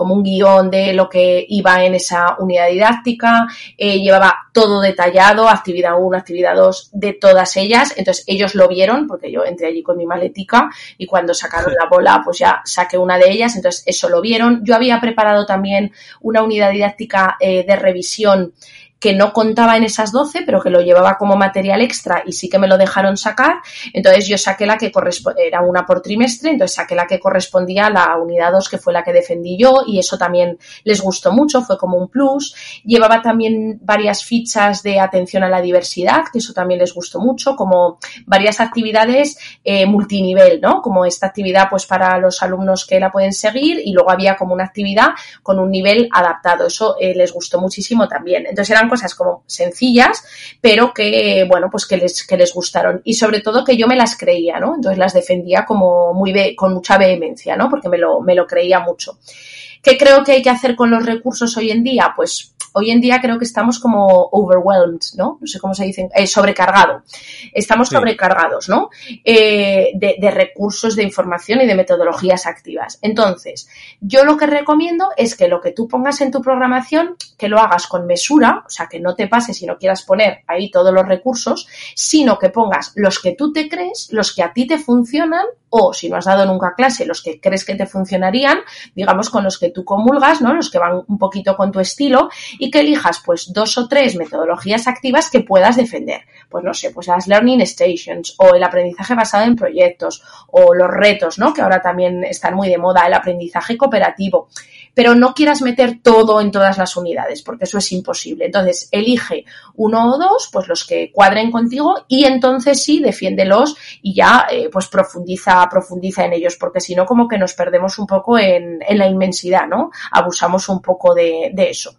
como un guion de lo que iba en esa unidad didáctica, eh, llevaba todo detallado, actividad 1, actividad 2, de todas ellas, entonces ellos lo vieron, porque yo entré allí con mi maletica y cuando sacaron la bola, pues ya saqué una de ellas, entonces eso lo vieron. Yo había preparado también una unidad didáctica eh, de revisión que no contaba en esas 12, pero que lo llevaba como material extra y sí que me lo dejaron sacar. Entonces yo saqué la que correspondía, era una por trimestre, entonces saqué la que correspondía a la unidad 2, que fue la que defendí yo, y eso también les gustó mucho, fue como un plus. Llevaba también varias fichas de atención a la diversidad, que eso también les gustó mucho, como varias actividades eh, multinivel, ¿no? Como esta actividad pues para los alumnos que la pueden seguir y luego había como una actividad con un nivel adaptado. Eso eh, les gustó muchísimo también. Entonces eran cosas como sencillas, pero que, bueno, pues que les, que les gustaron. Y sobre todo que yo me las creía, ¿no? Entonces las defendía como muy, con mucha vehemencia, ¿no? Porque me lo, me lo creía mucho. ¿Qué creo que hay que hacer con los recursos hoy en día? Pues hoy en día creo que estamos como overwhelmed, ¿no? No sé cómo se dice, eh, sobrecargado. Estamos sobrecargados, ¿no? Eh, de, de, recursos de información y de metodologías activas. Entonces, yo lo que recomiendo es que lo que tú pongas en tu programación, que lo hagas con mesura, o sea, que no te pases y no quieras poner ahí todos los recursos, sino que pongas los que tú te crees, los que a ti te funcionan o si no has dado nunca clase, los que crees que te funcionarían, digamos con los que tú comulgas, ¿no? Los que van un poquito con tu estilo y que elijas pues dos o tres metodologías activas que puedas defender. Pues no sé, pues las learning stations o el aprendizaje basado en proyectos o los retos, ¿no? Que ahora también están muy de moda, el aprendizaje cooperativo pero no quieras meter todo en todas las unidades, porque eso es imposible. Entonces, elige uno o dos, pues los que cuadren contigo, y entonces sí, defiéndelos y ya, eh, pues profundiza, profundiza en ellos, porque si no, como que nos perdemos un poco en, en la inmensidad, ¿no? Abusamos un poco de, de eso.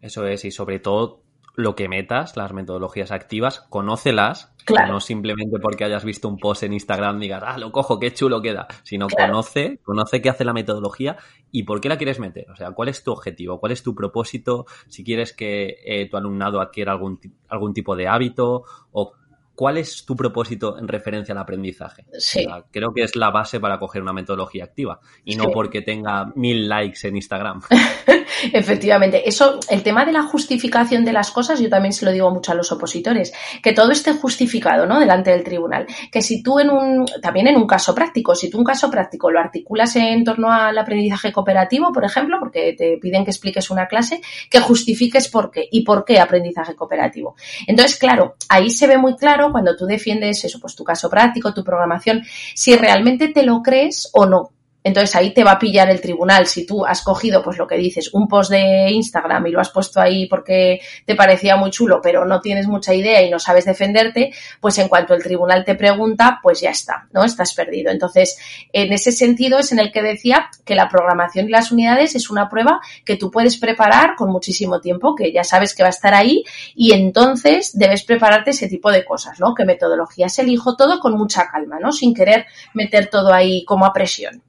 Eso es, y sobre todo lo que metas, las metodologías activas, conócelas, no simplemente porque hayas visto un post en Instagram digas, ah, lo cojo, qué chulo queda, sino conoce, conoce qué hace la metodología y por qué la quieres meter, o sea, cuál es tu objetivo, cuál es tu propósito, si quieres que eh, tu alumnado adquiera algún, algún tipo de hábito o ¿cuál es tu propósito en referencia al aprendizaje? Sí. creo que es la base para coger una metodología activa y no porque tenga mil likes en Instagram. Efectivamente, eso, el tema de la justificación de las cosas, yo también se lo digo mucho a los opositores, que todo esté justificado, ¿no? Delante del tribunal. Que si tú en un, también en un caso práctico, si tú un caso práctico lo articulas en torno al aprendizaje cooperativo, por ejemplo, porque te piden que expliques una clase, que justifiques por qué y por qué aprendizaje cooperativo. Entonces, claro, ahí se ve muy claro cuando tú defiendes eso, pues tu caso práctico, tu programación, si realmente te lo crees o no. Entonces ahí te va a pillar el tribunal. Si tú has cogido, pues lo que dices, un post de Instagram y lo has puesto ahí porque te parecía muy chulo, pero no tienes mucha idea y no sabes defenderte, pues en cuanto el tribunal te pregunta, pues ya está, ¿no? Estás perdido. Entonces, en ese sentido es en el que decía que la programación y las unidades es una prueba que tú puedes preparar con muchísimo tiempo, que ya sabes que va a estar ahí y entonces debes prepararte ese tipo de cosas, ¿no? Que metodologías elijo todo con mucha calma, ¿no? Sin querer meter todo ahí como a presión.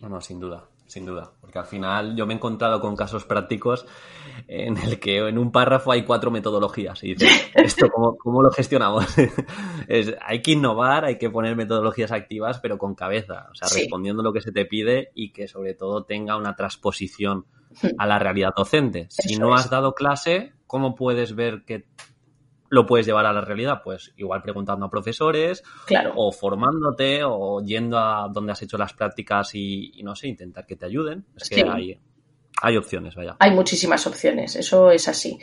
No, no, sin duda, sin duda. Porque al final yo me he encontrado con casos prácticos en el que en un párrafo hay cuatro metodologías. Y dices, ¿esto cómo, lo gestionamos? es, hay que innovar, hay que poner metodologías activas, pero con cabeza. O sea, respondiendo lo que se te pide y que sobre todo tenga una transposición a la realidad docente. Si no has dado clase, ¿cómo puedes ver que lo puedes llevar a la realidad? Pues igual preguntando a profesores, o formándote, o yendo a donde has hecho las prácticas y, no sé, intentar que te ayuden. Es que hay, hay opciones, vaya. Hay muchísimas opciones, eso es así.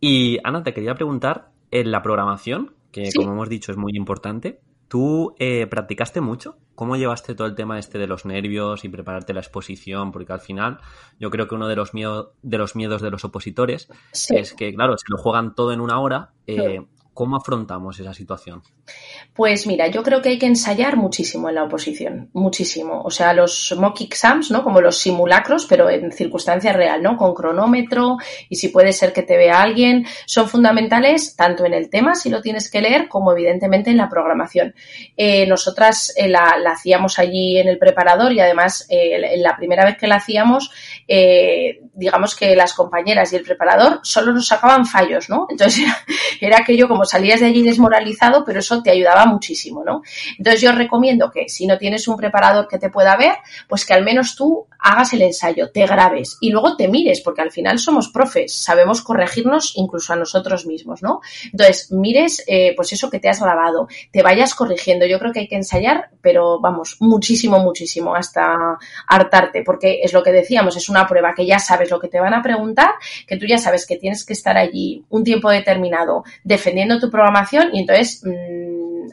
Y Ana, te quería preguntar, en la programación, que como hemos dicho es muy importante, ¿Tú eh, practicaste mucho? ¿Cómo llevaste todo el tema este de los nervios y prepararte la exposición? Porque al final yo creo que uno de los, miedo, de los miedos de los opositores es que, claro, si lo juegan todo en una hora, eh, ¿cómo afrontamos esa situación? Pues mira, yo creo que hay que ensayar muchísimo en la oposición, muchísimo. O sea, los mock exams, ¿no? Como los simulacros, pero en circunstancia real, ¿no? Con cronómetro y si puede ser que te vea alguien, son fundamentales tanto en el tema, si lo tienes que leer, como evidentemente en la programación. Eh, nosotras eh, la, hacíamos allí en el preparador y además eh, la primera vez que la hacíamos, digamos que las compañeras y el preparador solo nos sacaban fallos, ¿no? Entonces era aquello como salías de allí desmoralizado, pero eso te ayudaba muchísimo, ¿no? Entonces yo recomiendo que si no tienes un preparador que te pueda ver, pues que al menos tú hagas el ensayo, te grabes y luego te mires, porque al final somos profes, sabemos corregirnos incluso a nosotros mismos, ¿no? Entonces, mires, eh, pues eso que te has grabado, te vayas corrigiendo. Yo creo que hay que ensayar, pero vamos, muchísimo, muchísimo, hasta hartarte, porque es lo que decíamos, es una prueba que ya sabes lo que te van a preguntar, que tú ya sabes que tienes que estar allí un tiempo determinado defendiendo tu programación y entonces... Mmm,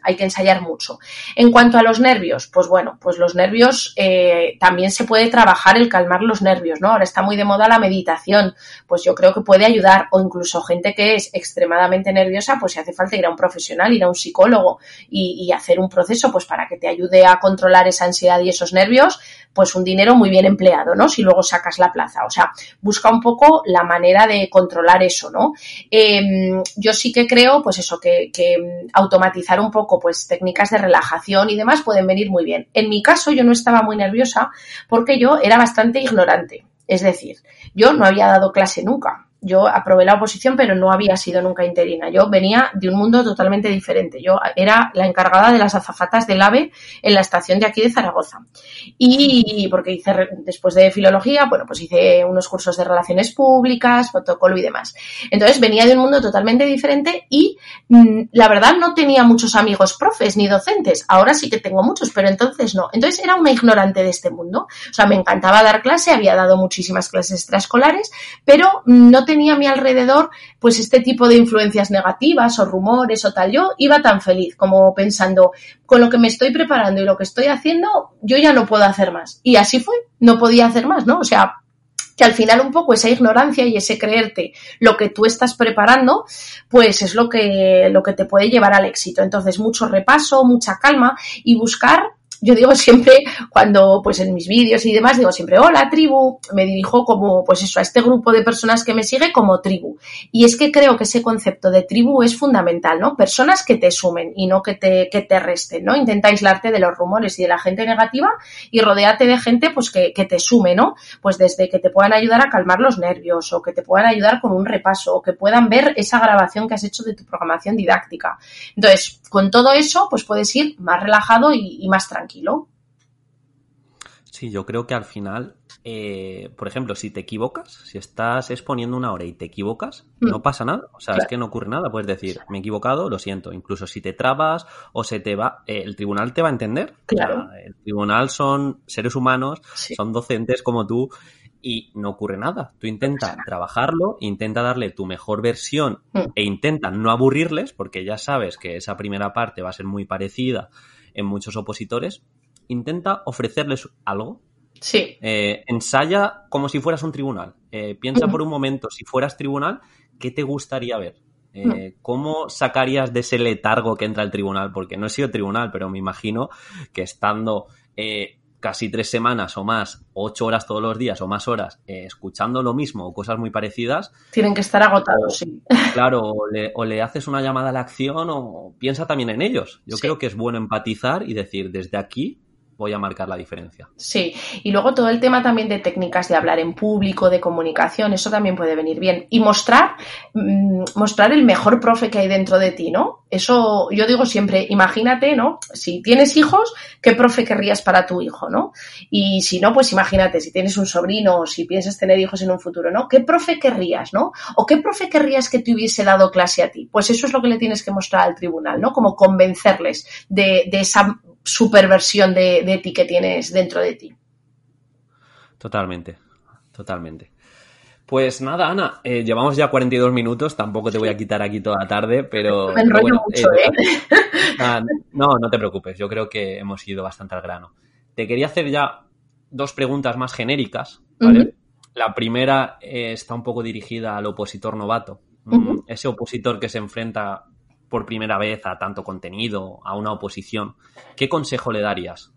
hay que ensayar mucho. En cuanto a los nervios, pues bueno, pues los nervios eh, también se puede trabajar el calmar los nervios, ¿no? Ahora está muy de moda la meditación, pues yo creo que puede ayudar, o incluso gente que es extremadamente nerviosa, pues si hace falta ir a un profesional, ir a un psicólogo y hacer un proceso, pues para que te ayude a controlar esa ansiedad y esos nervios, pues un dinero muy bien empleado, ¿no? Si luego sacas la plaza. O sea, busca un poco la manera de controlar eso, ¿no? Em, yo sí que creo, pues eso, que, que, automatizar un poco, pues técnicas de relajación y demás pueden venir muy bien. En mi caso, yo no estaba muy nerviosa porque yo era bastante ignorante. Es decir, yo no había dado clase nunca yo aprobé la oposición, pero no había sido nunca interina. Yo venía de un mundo totalmente diferente. Yo era la encargada de las azafatas del AVE en la estación de aquí de Zaragoza. Y porque hice, después de filología, bueno, pues hice unos cursos de relaciones públicas, protocolo y demás. Entonces venía de un mundo totalmente diferente y mm, la verdad no tenía muchos amigos profes ni docentes. Ahora sí que tengo muchos, pero entonces no. Entonces era una ignorante de este mundo. O sea, me encantaba dar clase, había dado muchísimas clases extraescolares, pero no tenía tenía a mi alrededor pues este tipo de influencias negativas o rumores o tal. Yo iba tan feliz como pensando, con lo que me estoy preparando y lo que estoy haciendo, yo ya no puedo hacer más. Y así fue, no podía hacer más, ¿no? O sea, que al final un poco esa ignorancia y ese creerte lo que tú estás preparando, pues es lo que, lo que te puede llevar al éxito. Entonces, mucho repaso, mucha calma y buscar yo digo siempre, cuando pues en mis vídeos y demás, digo siempre, hola tribu, me dirijo como pues eso, a este grupo de personas que me sigue como tribu. Y es que creo que ese concepto de tribu es fundamental, ¿no? Personas que te sumen y no que te, que te resten, ¿no? Intenta aislarte de los rumores y de la gente negativa y rodeate de gente pues que, que te sume, ¿no? Pues desde que te puedan ayudar a calmar los nervios o que te puedan ayudar con un repaso o que puedan ver esa grabación que has hecho de tu programación didáctica. Entonces, con todo eso, pues puedes ir más relajado y más tranquilo. Sí, yo creo que al final, eh, por ejemplo, si te equivocas, si estás exponiendo una hora y te equivocas, mm. no pasa nada. O sea, es que no ocurre nada. Puedes decir, me he equivocado, lo siento. Incluso si te trabas o se te va, eh, el tribunal te va a entender. Claro. el tribunal son seres humanos, son docentes como tú y no ocurre nada. Tú intenta trabajarlo, intenta darle tu mejor versión mm. e intenta no aburrirles porque ya sabes que esa primera parte va a ser muy parecida en muchos opositores, intenta ofrecerles algo. Sí. Eh, ensaya como si fueras un tribunal. Eh, piensa por un momento, si fueras tribunal, ¿qué te gustaría ver? Eh, ¿Cómo sacarías de ese letargo que entra el tribunal? Porque no he sido tribunal, pero me imagino que estando casi tres semanas o más, ocho horas todos los días o más horas, eh, escuchando lo mismo o cosas muy parecidas. Tienen que estar agotados, sí. Claro, o le, haces una llamada a la acción o piensa también en ellos. Yo creo que es bueno empatizar y decir, desde aquí voy a marcar la diferencia. Sí, y luego todo el tema también de técnicas de hablar en público, de comunicación, eso también puede venir bien. Y mostrar, mm, mostrar el mejor profe que hay dentro de ti, ¿no? Eso yo digo siempre, imagínate, ¿no? Si tienes hijos, ¿qué profe querrías para tu hijo, ¿no? Y si no, pues imagínate, si tienes un sobrino o si piensas tener hijos en un futuro, ¿no? ¿Qué profe querrías, ¿no? O qué profe querrías que te hubiese dado clase a ti. Pues eso es lo que le tienes que mostrar al tribunal, ¿no? Como convencerles de, de esa superversión de, de ti que tienes dentro de ti. Totalmente, totalmente. Pues nada, Ana, eh, llevamos ya 42 minutos, tampoco te voy a quitar aquí toda la tarde, pero... Me enrollo mucho, ¿eh? Ah, no, no te preocupes, yo creo que hemos ido bastante al grano. Te quería hacer ya dos preguntas más genéricas, ¿vale? La primera eh, está un poco dirigida al opositor novato, mm, ese opositor que se enfrenta por primera vez a tanto contenido, a una oposición, ¿qué consejo le darías?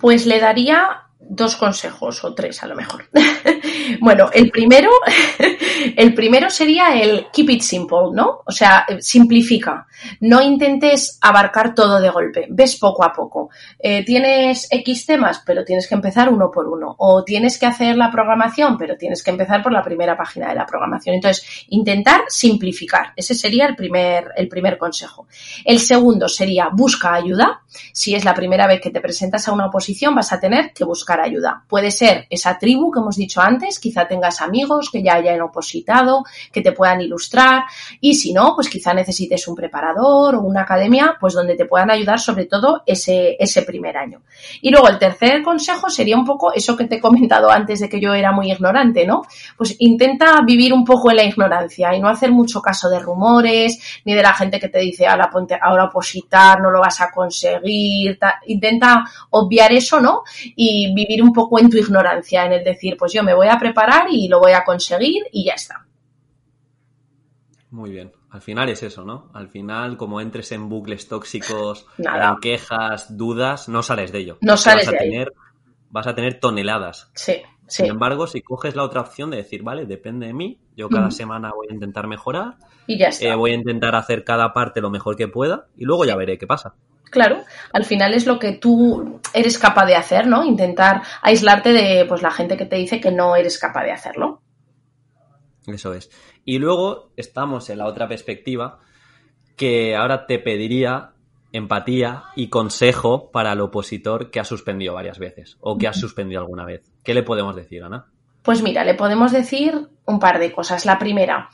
Pues le daría dos consejos o tres a lo mejor. bueno, el primero, el primero sería el keep it simple, ¿no? O sea, simplifica. No intentes abarcar todo de golpe. Ves poco a poco. Eh, tienes X temas, pero tienes que empezar uno por uno. O tienes que hacer la programación, pero tienes que empezar por la primera página de la programación. Entonces, intentar simplificar. Ese sería el primer, el primer consejo. El segundo sería busca ayuda. Si es la primera vez que te presentas a una oposición, vas a tener que buscar ayuda. Puede ser esa tribu que hemos dicho antes, quizá tengas amigos que ya hayan opositado, que te puedan ilustrar y si no, pues quizá necesites un preparador o una academia, pues donde te puedan ayudar sobre todo ese, primer año. Y luego el tercer consejo sería un poco eso que te he comentado antes de que yo era muy ignorante, ¿no? Pues intenta vivir un poco en la ignorancia y no hacer mucho caso de rumores, ni de la gente que te dice, ahora opositar, no lo vas a conseguir, intenta obviar eso, ¿no? Y vivir un poco en tu ignorancia, en el decir, pues yo me voy a preparar y lo voy a conseguir y ya está. Muy bien. Al final es eso, ¿no? Al final, como entres en bucles tóxicos, en quejas, dudas, no sales de ello. No sales vas a de tener, Vas a tener toneladas. Sí, sí. Sin embargo, si coges la otra opción de decir, vale, depende de mí, yo cada semana voy a intentar mejorar. Y ya está. Eh, voy a intentar hacer cada parte lo mejor que pueda y luego ya veré qué pasa. Claro, al final es lo que tú eres capaz de hacer, ¿no? Intentar aislarte de pues la gente que te dice que no eres capaz de hacerlo. Eso es. Y luego estamos en la otra perspectiva que ahora te pediría empatía y consejo para el opositor que ha suspendido varias veces o que ha suspendido alguna vez. ¿Qué le podemos decir, Ana? Pues mira, le podemos decir un par de cosas. La primera,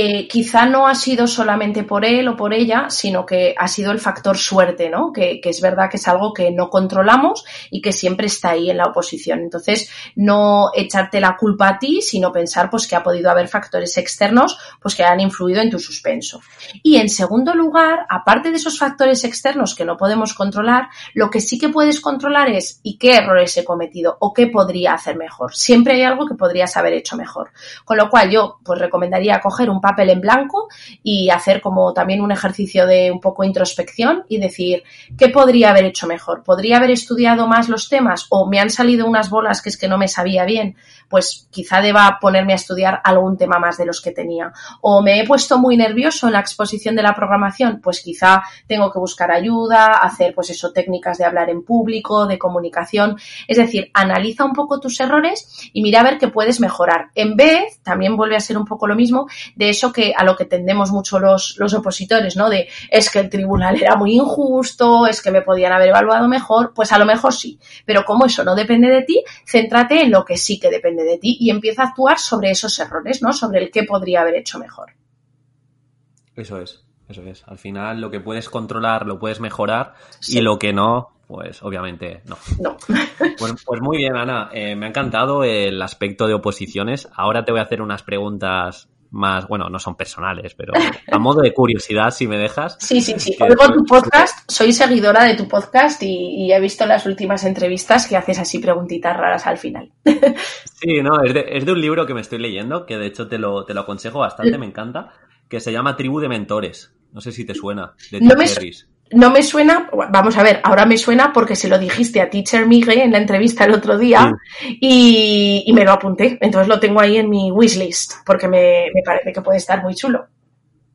eh, quizá no ha sido solamente por él o por ella, sino que ha sido el factor suerte, ¿no? Que, es verdad que es algo que no controlamos y que siempre está ahí en la oposición. Entonces, no echarte la culpa a ti, sino pensar pues que ha podido haber factores externos pues que han influido en tu suspenso. Y en segundo lugar, aparte de esos factores externos que no podemos controlar, lo que sí que puedes controlar es y qué errores he cometido o qué podría hacer mejor. Siempre hay algo que podrías haber hecho mejor. Con lo cual, yo pues recomendaría coger un papel en blanco y hacer como también un ejercicio de un poco introspección y decir, ¿qué podría haber hecho mejor? ¿Podría haber estudiado más los temas o me han salido unas bolas que es que no me sabía bien? Pues quizá deba ponerme a estudiar algún tema más de los que tenía. ¿O me he puesto muy nervioso en la exposición de la programación? Pues quizá tengo que buscar ayuda, hacer pues eso, técnicas de hablar en público, de comunicación. Es decir, analiza un poco tus errores y mira a ver qué puedes mejorar. En vez, también vuelve a ser un poco lo mismo, de eso que a lo que tendemos mucho los, los opositores, ¿no? De es que el tribunal era muy injusto, es que me podían haber evaluado mejor, pues a lo mejor sí. Pero como eso no depende de ti, céntrate en lo que sí que depende de ti y empieza a actuar sobre esos errores, ¿no? Sobre el que podría haber hecho mejor. Eso es, eso es. Al final lo que puedes controlar lo puedes mejorar y lo que no, pues obviamente no. No. Pues, pues muy bien, Ana. Eh, me ha encantado el aspecto de oposiciones. Ahora te voy a hacer unas preguntas más, bueno, no son personales, pero a modo de curiosidad, si me dejas. Sí, sí, sí. Oigo tu podcast, soy seguidora de tu podcast y, he visto las últimas entrevistas que haces así preguntitas raras al final. Sí, no, es de, es de un libro que me estoy leyendo, que de hecho te lo, te lo aconsejo bastante, me encanta, que se llama Tribu de Mentores. No sé si te suena, de no me, no me suena, vamos a ver, ahora me suena porque se lo dijiste a Teacher Miguel en la entrevista el otro día y, me lo apunté. Entonces lo tengo ahí en mi wishlist porque me, parece que puede estar muy chulo.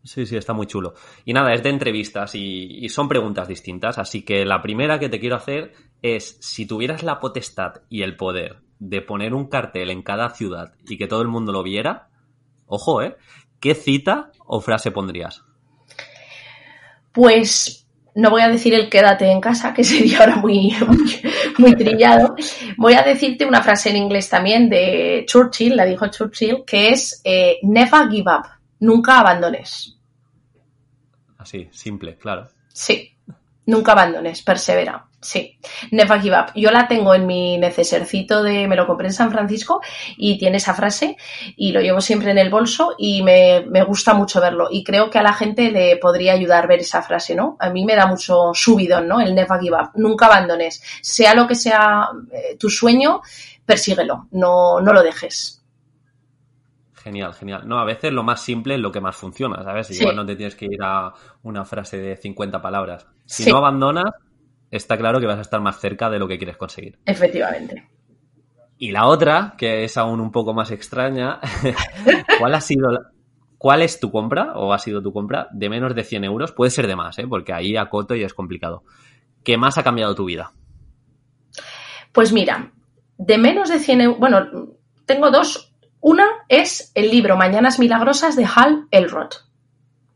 Sí, sí, está muy chulo. Y nada, es de entrevistas y, y, son preguntas distintas. Así que la primera que te quiero hacer es, si tuvieras la potestad y el poder de poner un cartel en cada ciudad y que todo el mundo lo viera, ojo, ¿eh? ¿Qué cita o frase pondrías? Pues no voy a decir el quédate en casa, que sería ahora muy, muy, trillado. Voy a decirte una frase en inglés también de Churchill, la dijo Churchill, que es eh, never give up, nunca abandones. Así, simple, claro. Sí, nunca abandones, persevera. Sí, Never Give Up. Yo la tengo en mi necesercito de, me lo compré en San Francisco y tiene esa frase y lo llevo siempre en el bolso y me, gusta mucho verlo y creo que a la gente le podría ayudar ver esa frase, ¿no? A mí me da mucho subidón, ¿no? El Never Give Up. Nunca abandones. Sea lo que sea eh, tu sueño, persíguelo, no, no lo dejes. Genial, genial. No, a veces lo más simple es lo que más funciona, ¿sabes? Igual no te tienes que ir a una frase de 50 palabras. Si no abandonas, está claro que vas a estar más cerca de lo que quieres conseguir. Efectivamente. Y la otra, que es aún un poco más extraña, ¿cuál ha sido cuál es tu compra o ha sido tu compra de menos de 100 euros? Puede ser de más, ¿eh? porque ahí acoto y es complicado. ¿Qué más ha cambiado tu vida? Pues mira, de menos de 100 euros, bueno, tengo dos. Una es el libro Mañanas Milagrosas de Hal Elrod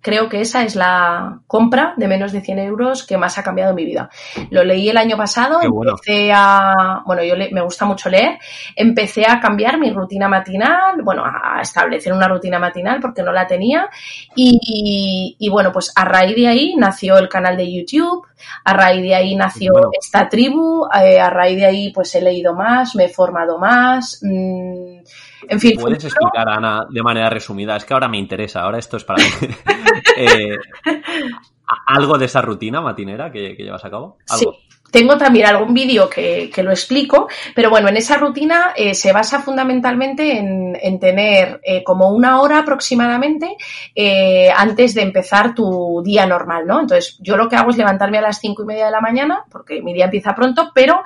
creo que esa es la compra de menos de 100 euros que más ha cambiado mi vida. Lo leí el año pasado, empecé a, bueno, yo me gusta mucho leer, empecé a cambiar mi rutina matinal, bueno, a establecer una rutina matinal porque no la tenía y, bueno, pues a raíz de ahí nació el canal de YouTube, a raíz de ahí nació esta tribu, eh, a raíz de ahí pues he leído más, me he formado más. Mmm, en fin. ¿Puedes explicar, Ana, de manera resumida? Es que ahora me interesa, ahora esto es para mí. Eh, ¿Algo de esa rutina matinera que, llevas a cabo? ¿Algo? Sí. Tengo también algún vídeo que, lo explico, pero bueno, en esa rutina eh, se basa fundamentalmente en, tener eh, como una hora aproximadamente eh, antes de empezar tu día normal, ¿no? Entonces, yo lo que hago es levantarme a las cinco y media de la mañana, porque mi día empieza pronto, pero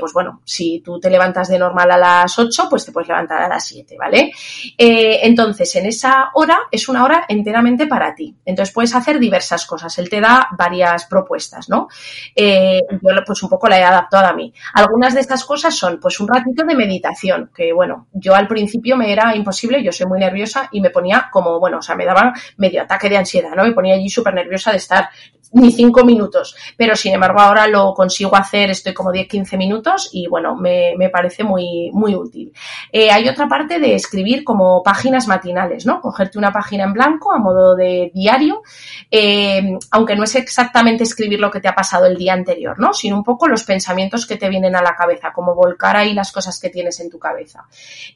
pues bueno, si tú te levantas de normal a las ocho, pues te puedes levantar a las siete, ¿vale? entonces, en esa hora es una hora enteramente para ti. Entonces, puedes hacer diversas cosas. Él te da varias propuestas, ¿no? yo pues un poco la he adaptado a mí. Algunas de estas cosas son pues un ratito de meditación, que bueno, yo al principio me era imposible, yo soy muy nerviosa y me ponía como, bueno, o sea, me daba medio ataque de ansiedad, ¿no? Me ponía allí súper nerviosa de estar ni cinco minutos, pero sin embargo ahora lo consigo hacer, estoy como 10-15 minutos y bueno, me, me, parece muy, muy útil. Eh, hay otra parte de escribir como páginas matinales, ¿no? Cogerte una página en blanco a modo de diario, eh, aunque no es exactamente escribir lo que te ha pasado el día anterior, ¿no? Sino un poco los pensamientos que te vienen a la cabeza, como volcar ahí las cosas que tienes en tu cabeza.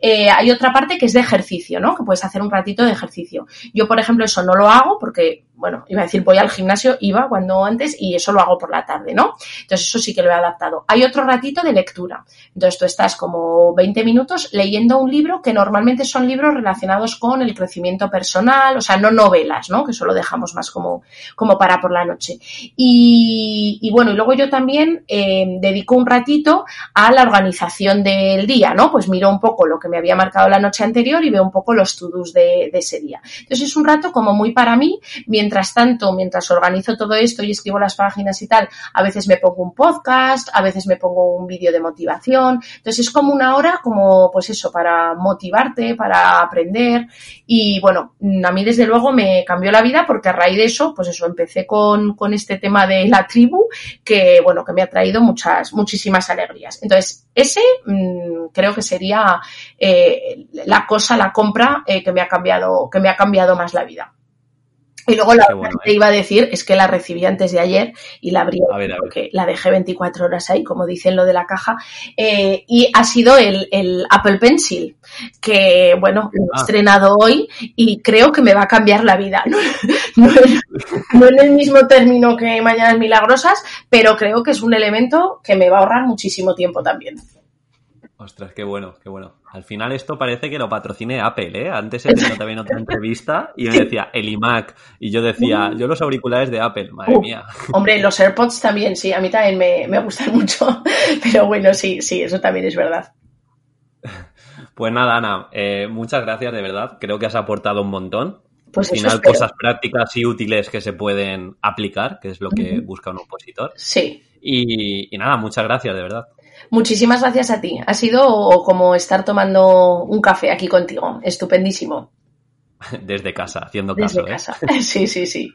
Eh, hay otra parte que es de ejercicio, ¿no? Que puedes hacer un ratito de ejercicio. Yo, por ejemplo, eso no lo hago porque bueno, iba a decir voy al gimnasio, iba cuando antes y eso lo hago por la tarde, ¿no? Entonces eso sí que lo he adaptado. Hay otro ratito de lectura. Entonces tú estás como 20 minutos leyendo un libro que normalmente son libros relacionados con el crecimiento personal, o sea, no novelas, ¿no? Que eso lo dejamos más como, como para por la noche. Y, bueno, y luego yo también eh, dedico un ratito a la organización del día, ¿no? Pues miro un poco lo que me había marcado la noche anterior y veo un poco los to-dos de, de ese día. Entonces es un rato como muy para mí, mientras mientras tanto, mientras organizo todo esto y escribo las páginas y tal, a veces me pongo un podcast, a veces me pongo un vídeo de motivación. Entonces es como una hora, como pues eso, para motivarte, para aprender. Y bueno, a mí desde luego me cambió la vida porque a raíz de eso, pues eso, empecé con, con este tema de la tribu que, bueno, que me ha traído muchas, muchísimas alegrías. Entonces, ese mmm, creo que sería eh, la cosa, la compra eh, que me ha cambiado, que me ha cambiado más la vida. Y luego la que te ¿eh? iba a decir es que la recibí antes de ayer y la abrí porque la dejé 24 horas ahí, como dicen lo de la caja. Eh, y ha sido el, el, Apple Pencil, que bueno, lo he ah. estrenado hoy y creo que me va a cambiar la vida. No, no, en el mismo término que Mañanas Milagrosas, pero creo que es un elemento que me va a ahorrar muchísimo tiempo también. Ostras, qué bueno, qué bueno. Al final esto parece que lo patrocine Apple, ¿eh? Antes he tenido también otra entrevista y me decía el iMac y yo decía, yo los auriculares de Apple, madre mía. Hombre, los AirPods también, sí, a mí también me, me gustan mucho, pero bueno, sí, sí, eso también es verdad. Pues nada, Ana, eh, muchas gracias de verdad. Creo que has aportado un montón. Pues Al final, cosas prácticas y útiles que se pueden aplicar, que es lo que busca un opositor. Sí. y nada, muchas gracias, de verdad. Muchísimas gracias a ti. Ha sido como estar tomando un café aquí contigo. Estupendísimo. Desde casa, haciendo caso. Desde ¿eh? casa. Sí, sí, sí.